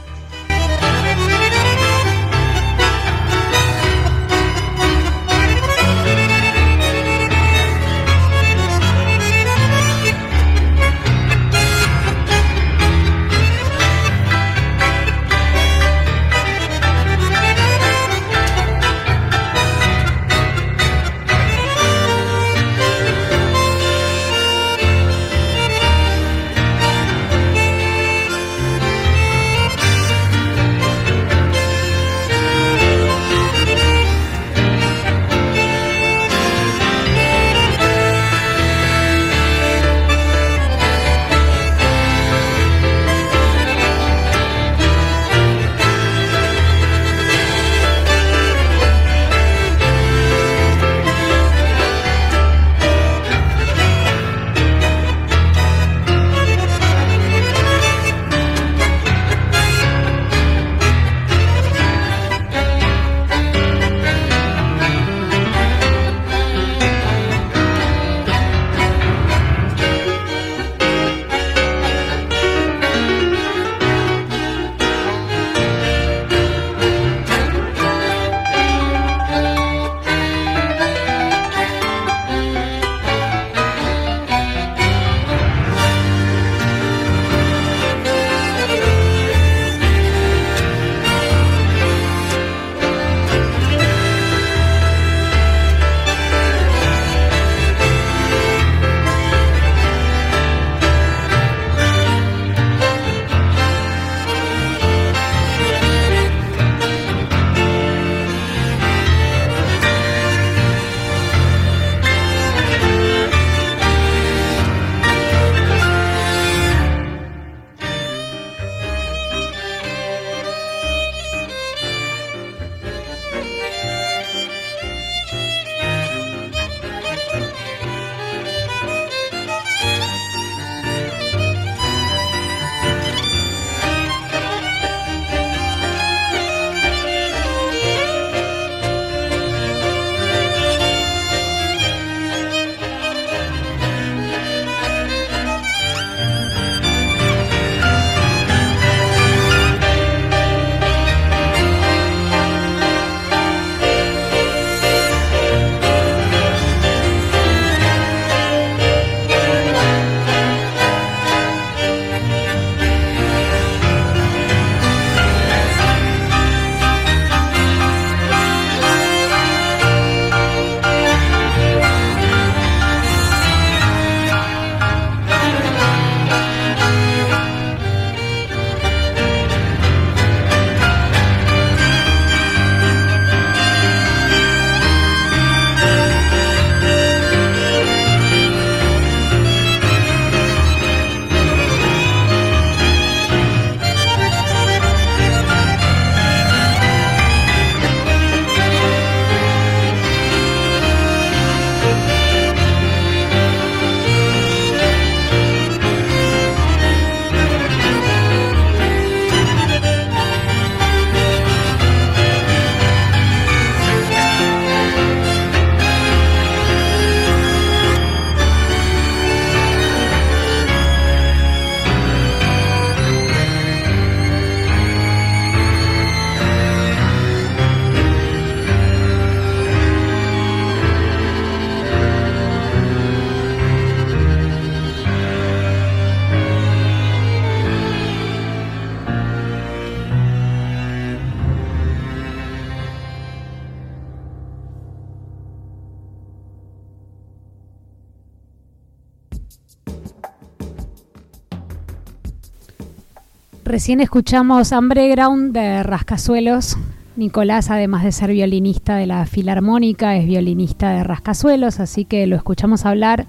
Recién escuchamos Ground de Rascasuelos. Nicolás, además de ser violinista de la Filarmónica, es violinista de Rascasuelos, así que lo escuchamos hablar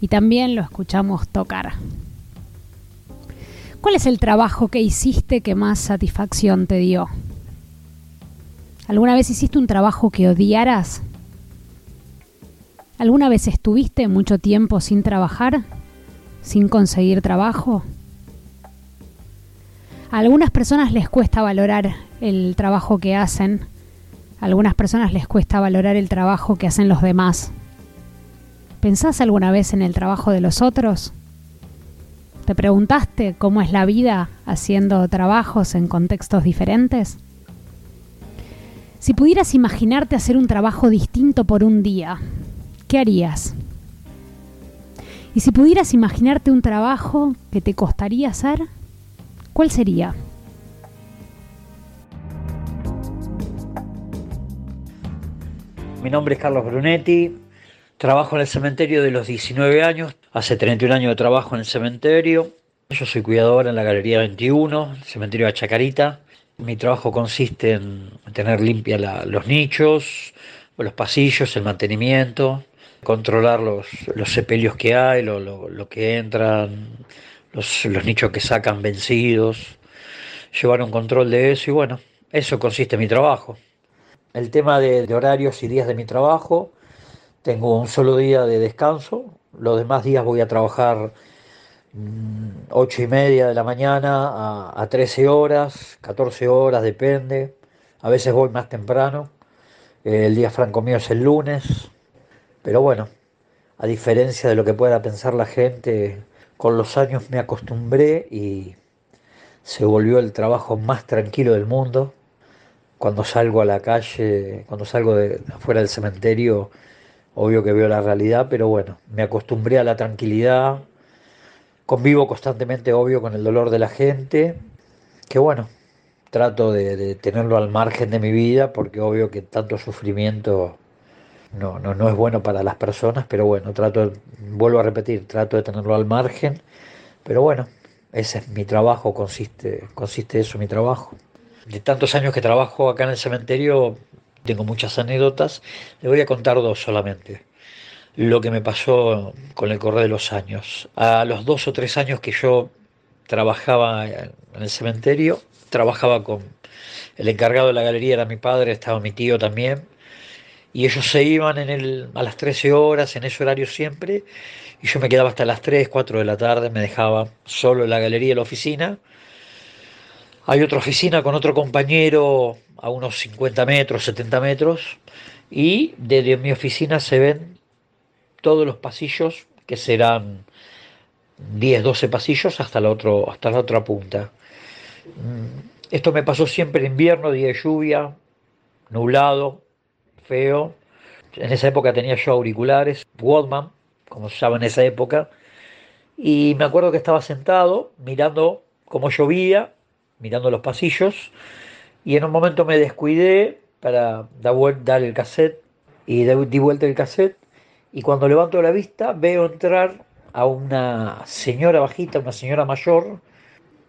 y también lo escuchamos tocar. ¿Cuál es el trabajo que hiciste que más satisfacción te dio? ¿Alguna vez hiciste un trabajo que odiaras? ¿Alguna vez estuviste mucho tiempo sin trabajar? ¿Sin conseguir trabajo? A algunas personas les cuesta valorar el trabajo que hacen. A algunas personas les cuesta valorar el trabajo que hacen los demás. ¿Pensás alguna vez en el trabajo de los otros? ¿Te preguntaste cómo es la vida haciendo trabajos en contextos diferentes? Si pudieras imaginarte hacer un trabajo distinto por un día, ¿qué harías? Y si pudieras imaginarte un trabajo que te costaría hacer, ¿cuál sería? Mi nombre es Carlos Brunetti, trabajo en el cementerio de los 19 años, hace 31 años de trabajo en el cementerio. Yo soy cuidador en la Galería 21, el cementerio de Chacarita. Mi trabajo consiste en tener limpia los nichos, los pasillos, el mantenimiento, controlar los, los sepelios que hay, lo, que entran, los, nichos que sacan vencidos, llevar un control de eso y bueno, eso consiste en mi trabajo. El tema de, horarios y días de mi trabajo, tengo un solo día de descanso, los demás días voy a trabajar 8 mm, y media de la mañana a, 13 horas, 14 horas, depende. A veces voy más temprano. El día franco mío es el lunes. Pero bueno, a diferencia de lo que pueda pensar la gente, con los años me acostumbré y se volvió el trabajo más tranquilo del mundo. Cuando salgo a la calle, cuando salgo de afuera del cementerio, obvio que veo la realidad, pero bueno, me acostumbré a la tranquilidad, Convivo constantemente, obvio, con el dolor de la gente, que bueno, trato de, tenerlo al margen de mi vida, porque obvio que tanto sufrimiento no, no, no es bueno para las personas, pero bueno, trato, vuelvo a repetir, trato de tenerlo al margen, pero bueno, ese es mi trabajo, consiste, consiste eso, mi trabajo. De tantos años que trabajo acá en el cementerio, tengo muchas anécdotas, le voy a contar dos solamente lo que me pasó con el correr de los años. A los dos o tres años que yo trabajaba en el cementerio, trabajaba con el encargado de la galería, era mi padre, estaba mi tío también, y ellos se iban en el, a las 13 horas, en ese horario siempre, y yo me quedaba hasta las 3, 4 de la tarde, me dejaba solo en la galería, en la oficina. Hay otra oficina con otro compañero a unos 50 metros, 70 metros, y desde mi oficina se ven todos los pasillos, que serán 10, 12 pasillos hasta la, otro, hasta la otra punta. Mm, esto me pasó siempre en invierno, día de lluvia, nublado, feo. En esa época tenía yo auriculares, Walkman, como se usaba en esa época, y me acuerdo que estaba sentado mirando cómo llovía, mirando los pasillos, y en un momento me descuidé para dar el cassette. Y di vuelta el cassette. Y cuando levanto la vista veo entrar a una señora bajita, una señora mayor,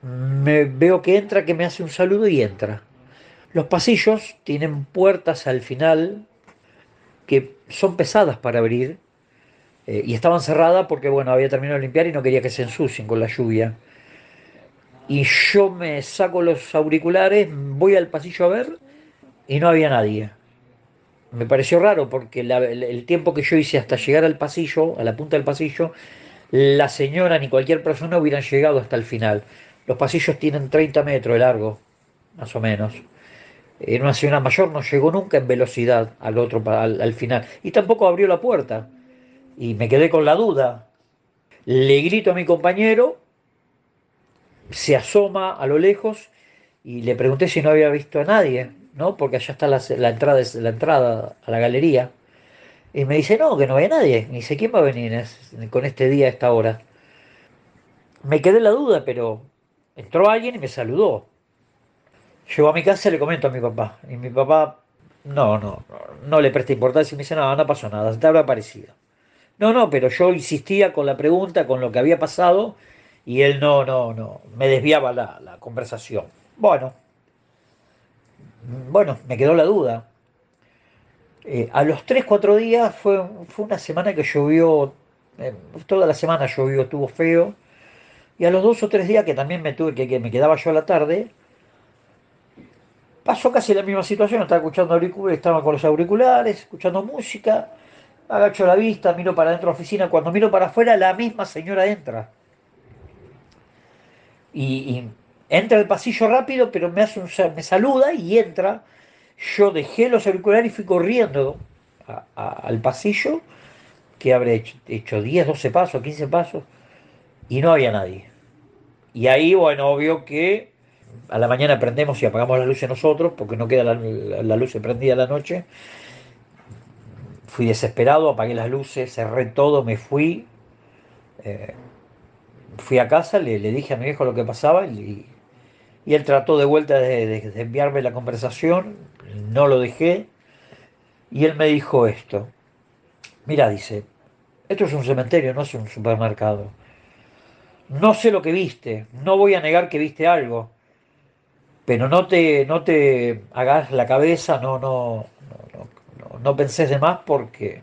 me veo que entra, que me hace un saludo y entra. Los pasillos tienen puertas al final que son pesadas para abrir eh, y estaban cerradas porque bueno, había terminado de limpiar y no quería que se ensucien con la lluvia. Y yo me saco los auriculares, voy al pasillo a ver y no había nadie me pareció raro porque el tiempo que yo hice hasta llegar al pasillo, a la punta del pasillo, la señora ni cualquier persona hubieran llegado hasta el final. Los pasillos tienen 30 metros de largo, más o menos. Era una señora mayor, no llegó nunca en velocidad al otro al, al final. Y tampoco abrió la puerta. Y me quedé con la duda. Le grito a mi compañero, se asoma a lo lejos y le pregunté si no había visto a nadie. ¿no? Porque allá está la, entrada, la entrada a la galería. Y me dice, no, que no hay nadie. Me dice, ¿quién va a venir con este día a esta hora? Me quedé la duda, pero entró alguien y me saludó. Llego a mi casa y le comento a mi papá. Y mi papá, no, no, no, le presta importancia y me dice, no, no pasó nada, te habrá aparecido. No, no, pero yo insistía con la pregunta, con lo que había pasado, y él no, no, no, me desviaba la, la conversación. Bueno, bueno, me quedó la duda. Eh, a los 3, 4 días fue, fue una semana que llovió, eh, toda la semana llovió, estuvo feo. Y a los dos o tres días que también me tuve que, que me quedaba yo a la tarde, pasó casi la misma situación. Estaba escuchando auriculares, estaba con los auriculares, escuchando música, agacho la vista, miro para adentro de la oficina. Cuando miro para afuera, la misma señora entra. Y, entra al pasillo rápido, pero me hace un, me saluda y entra. Yo dejé los auriculares y fui corriendo al pasillo, que habré hecho, hecho 10, 12 pasos, 15 pasos, y no había nadie. Y ahí, bueno, obvio que a la mañana prendemos y apagamos las luces nosotros, porque no queda la, luz prendida la noche. Fui desesperado, apagué las luces, cerré todo, me fui. eh, fui a casa, le, dije a mi viejo lo que pasaba y, él trató de vuelta de enviarme la conversación, no lo dejé. Y él me dijo esto. Mira, dice, esto es un cementerio, no es un supermercado. No sé lo que viste, no voy a negar que viste algo, pero no te, no te hagas la cabeza, no, no, no, no, penses de más porque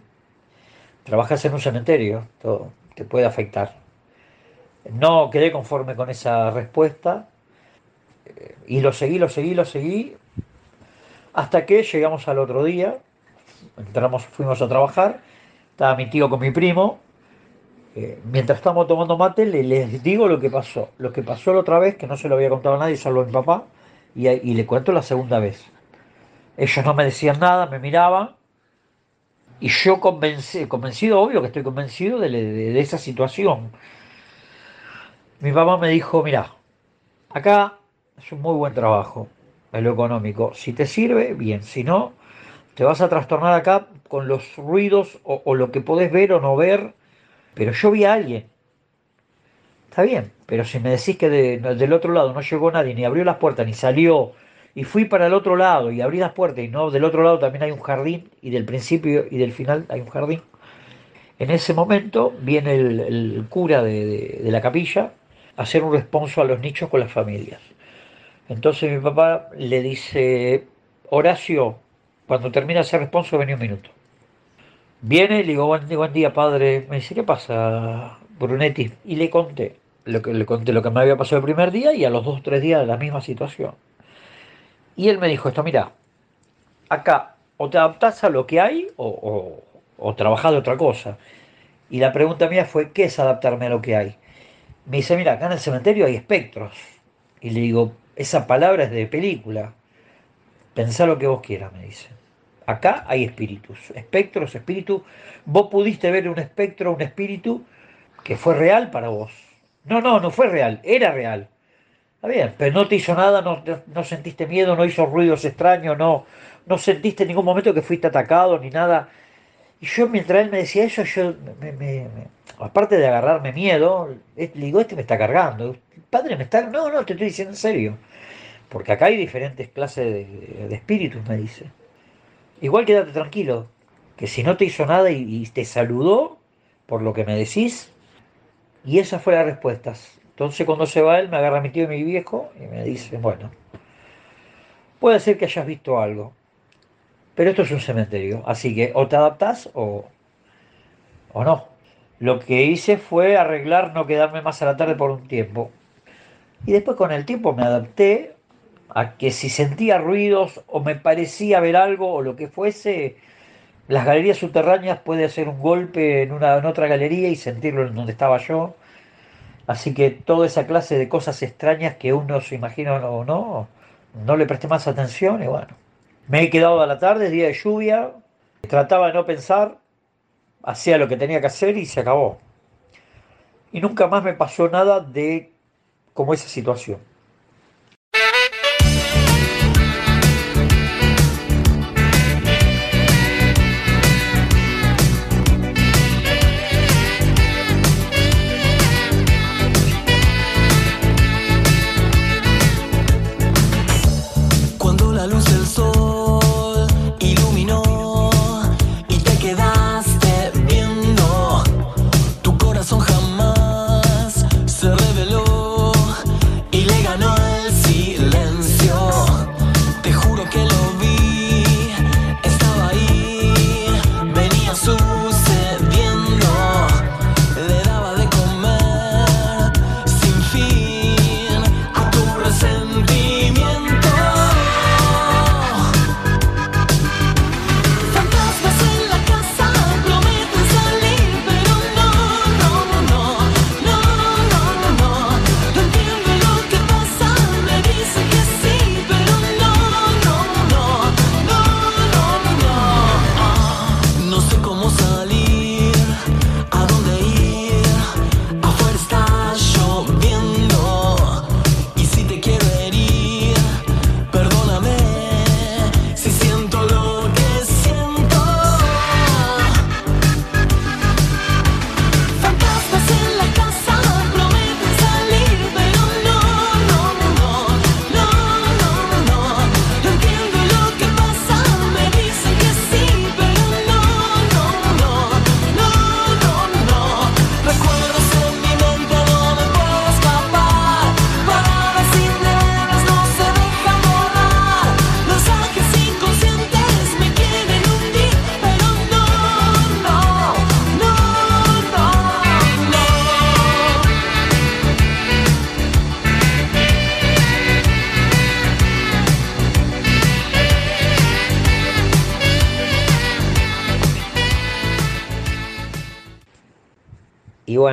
trabajas en un cementerio, todo te puede afectar. No quedé conforme con esa respuesta eh, y lo seguí, lo seguí, lo seguí, hasta que llegamos al otro día, entramos, fuimos a trabajar, estaba mi tío con mi primo, eh, mientras estábamos tomando mate, le- les digo lo que pasó. Lo que pasó la otra vez, que no se lo había contado a nadie, salvo a mi papá, y, le cuento la segunda vez. Ellos no me decían nada, me miraban, y yo convenci- convencido, obvio que estoy convencido de, de- de esa situación. Mi papá me dijo, mira, acá es un muy buen trabajo, en lo económico. Si te sirve, bien. Si no, te vas a trastornar acá con los ruidos o, o lo que podés ver o no ver. Pero yo vi a alguien. Está bien, pero si me decís que del otro lado no llegó nadie, ni abrió las puertas, ni salió, y fui para el otro lado y abrí las puertas, y no, del otro lado también hay un jardín, y del principio y del final hay un jardín. En ese momento viene el, cura de, la capilla a hacer un responso a los nichos con las familias. Entonces mi papá le dice, Horacio, cuando termina ese responso, vení un minuto. Viene le digo, buen, buen día, padre. Me dice, ¿qué pasa, Brunetti? Y le conté. Que, le conté lo que me había pasado el primer día y a los dos o tres días la misma situación. Y él me dijo esto, mira, acá o te adaptás a lo que hay o, o, o de otra cosa. Y la pregunta mía fue, ¿qué es adaptarme a lo que hay? Me dice, mira, acá en el cementerio hay espectros. Y le digo, esa palabra es de película. Pensá lo que vos quieras, me dice. Acá hay espíritus, espectros, espíritus. Vos pudiste ver un espectro, un espíritu que fue real para vos. No, no, no fue real, era real. Está bien, pero no te hizo nada, no, no- sentiste miedo, no hizo ruidos extraños, no, no sentiste en ningún momento que fuiste atacado ni nada. Y yo mientras él me decía eso, yo, me- aparte de agarrarme miedo, le digo, este me está cargando. Padre, me está... No, no, te estoy diciendo en serio. Porque acá hay diferentes clases de, de espíritus, me dice. Igual quédate tranquilo, que si no te hizo nada y, y te saludó por lo que me decís, y esa fue la respuesta. Entonces cuando se va él, me agarra mi tío y mi viejo y me dice, bueno, puede ser que hayas visto algo, pero esto es un cementerio, así que o te adaptás o, o no. Lo que hice fue arreglar no quedarme más a la tarde por un tiempo. Y después con el tiempo me adapté a que si sentía ruidos o me parecía ver algo o lo que fuese, las galerías subterráneas puede hacer un golpe en, una, en otra galería y sentirlo en donde estaba yo. Así que toda esa clase de cosas extrañas que uno se imagina o no, no le presté más atención y bueno. Me he quedado a la tarde, día de lluvia, trataba de no pensar, hacía lo que tenía que hacer y se acabó. Y nunca más me pasó nada de como esa situación.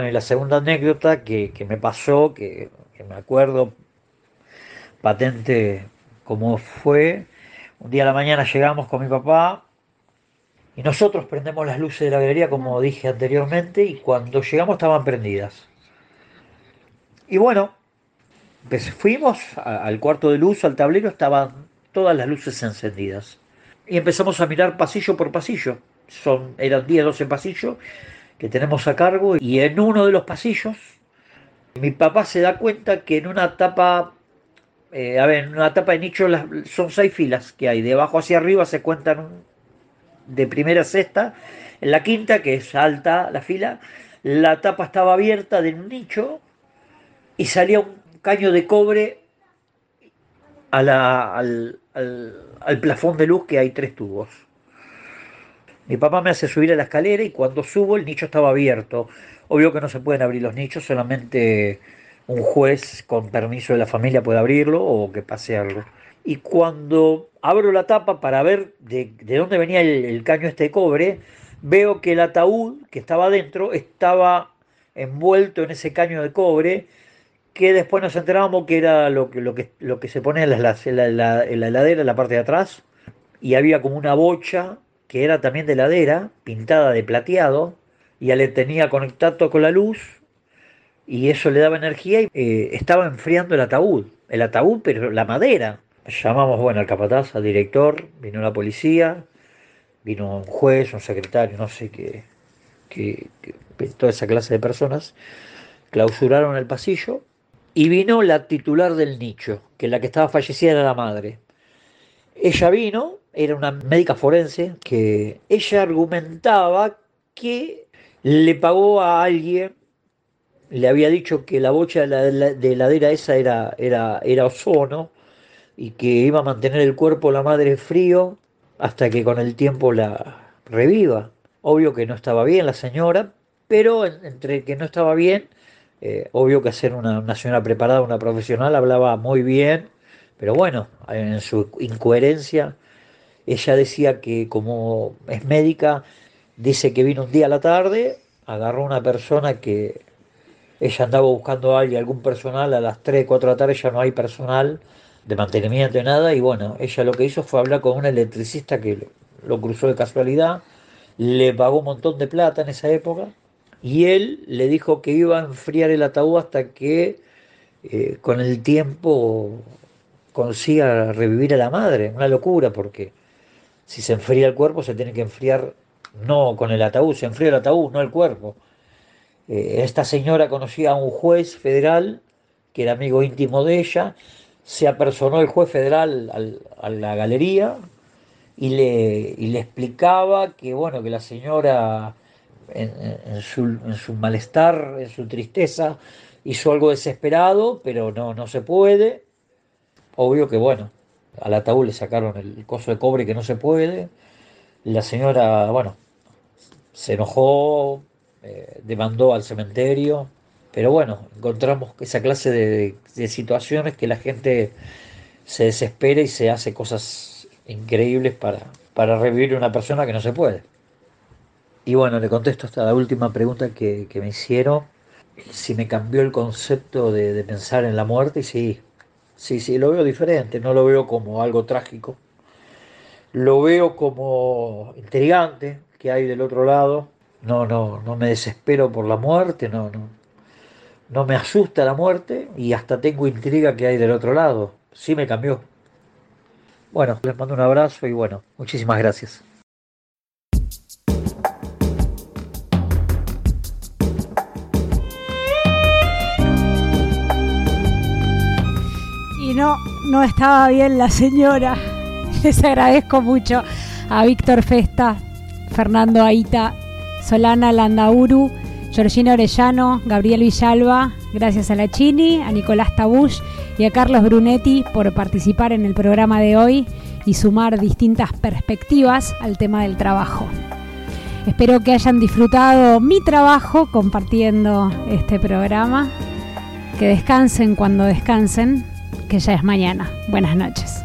Bueno, y la segunda anécdota que, que me pasó, que, que me acuerdo patente cómo fue, un día a la mañana llegamos con mi papá y nosotros prendemos las luces de la galería, como dije anteriormente, y cuando llegamos estaban prendidas. Y bueno, pues fuimos a- al cuarto de luz, al tablero, estaban todas las luces encendidas. Y empezamos a mirar pasillo por pasillo. Son, eran 10, 12 pasillos que tenemos a cargo y en uno de los pasillos mi papá se da cuenta que en una tapa, eh, a ver, en una tapa de nicho las- son seis filas que hay, de abajo hacia arriba se cuentan de primera a sexta, en la quinta, que es alta la fila, la tapa estaba abierta de un nicho y salía un caño de cobre a al, al- al plafón de luz que hay tres tubos. Mi papá me hace subir a la escalera y cuando subo el nicho estaba abierto. Obvio que no se pueden abrir los nichos, solamente un juez con permiso de la familia puede abrirlo o que pase algo. Y cuando abro la tapa para ver de, de dónde venía el, caño este de cobre, veo que el ataúd que estaba adentro estaba envuelto en ese caño de cobre que después nos enterábamos que era lo que, se pone en la, la- en la heladera, en la parte de atrás, y había como una bocha que era también de heladera, pintada de plateado, y ya le tenía conectado con la luz, y eso le daba energía, y eh, estaba enfriando el ataúd, el ataúd, pero la madera. Llamamos, bueno, al capataz, al director, vino la policía, vino un juez, un secretario, no sé qué, qué- toda esa clase de personas, clausuraron el pasillo, y vino la titular del nicho, que la que estaba fallecida era la madre. Ella vino, era una médica forense, que ella argumentaba que le pagó a alguien, le había dicho que la bocha de la, de la heladera esa era, era, era ozono y que iba a mantener el cuerpo la madre frío hasta que con el tiempo la reviva. Obvio que no estaba bien la señora, pero en- entre que no estaba bien, eh, obvio que ser una, una señora preparada, una profesional, hablaba muy bien, pero bueno, en su incoherencia, ella decía que como es médica, dice que vino un día a la tarde, agarró a una persona que ella andaba buscando a alguien, algún personal, a las 3, 4 de la tarde ya no hay personal de mantenimiento de nada, y bueno, ella lo que hizo fue hablar con un electricista que lo, cruzó de casualidad, le pagó un montón de plata en esa época, y él le dijo que iba a enfriar el ataúd hasta que eh, con el tiempo consiga revivir a la madre. Una locura, porque si se enfría el cuerpo se tiene que enfriar no con el ataúd, se enfría el ataúd, no el cuerpo. Eh, esta señora conocía a un juez federal que era amigo íntimo de ella, se apersonó el juez federal al- a la galería y le, y le explicaba que bueno que la señora en, en- su, en su malestar, en su tristeza, hizo algo desesperado, pero no, no se puede. Obvio que bueno, al ataúd le sacaron el coso de cobre que no se puede. La señora, bueno, se enojó, eh, demandó al cementerio, pero bueno, encontramos esa clase de, situaciones que la gente se desespera y se hace cosas increíbles para, para revivir una persona que no se puede. Y bueno, le contesto hasta la última pregunta que, me hicieron, si me cambió el concepto de, de pensar en la muerte, y sí, sí, sí, lo veo diferente, no lo veo como algo trágico, lo veo como intrigante que hay del otro lado, no, no, no me desespero por la muerte, no, no, no me asusta la muerte y hasta tengo intriga que hay del otro lado, sí me cambió. Bueno, les mando un abrazo y bueno, muchísimas gracias. No estaba bien la señora. Les agradezco mucho a Víctor Festa, Fernando Aita, Solana Landauru, Georgina Orellano, Gabriel Villalba, gracias a la Chini, a Nicolás Tabush y a Carlos Brunetti por participar en el programa de hoy y sumar distintas perspectivas al tema del trabajo. Espero que hayan disfrutado mi trabajo compartiendo este programa. Que descansen cuando descansen, que ya es mañana. Buenas noches.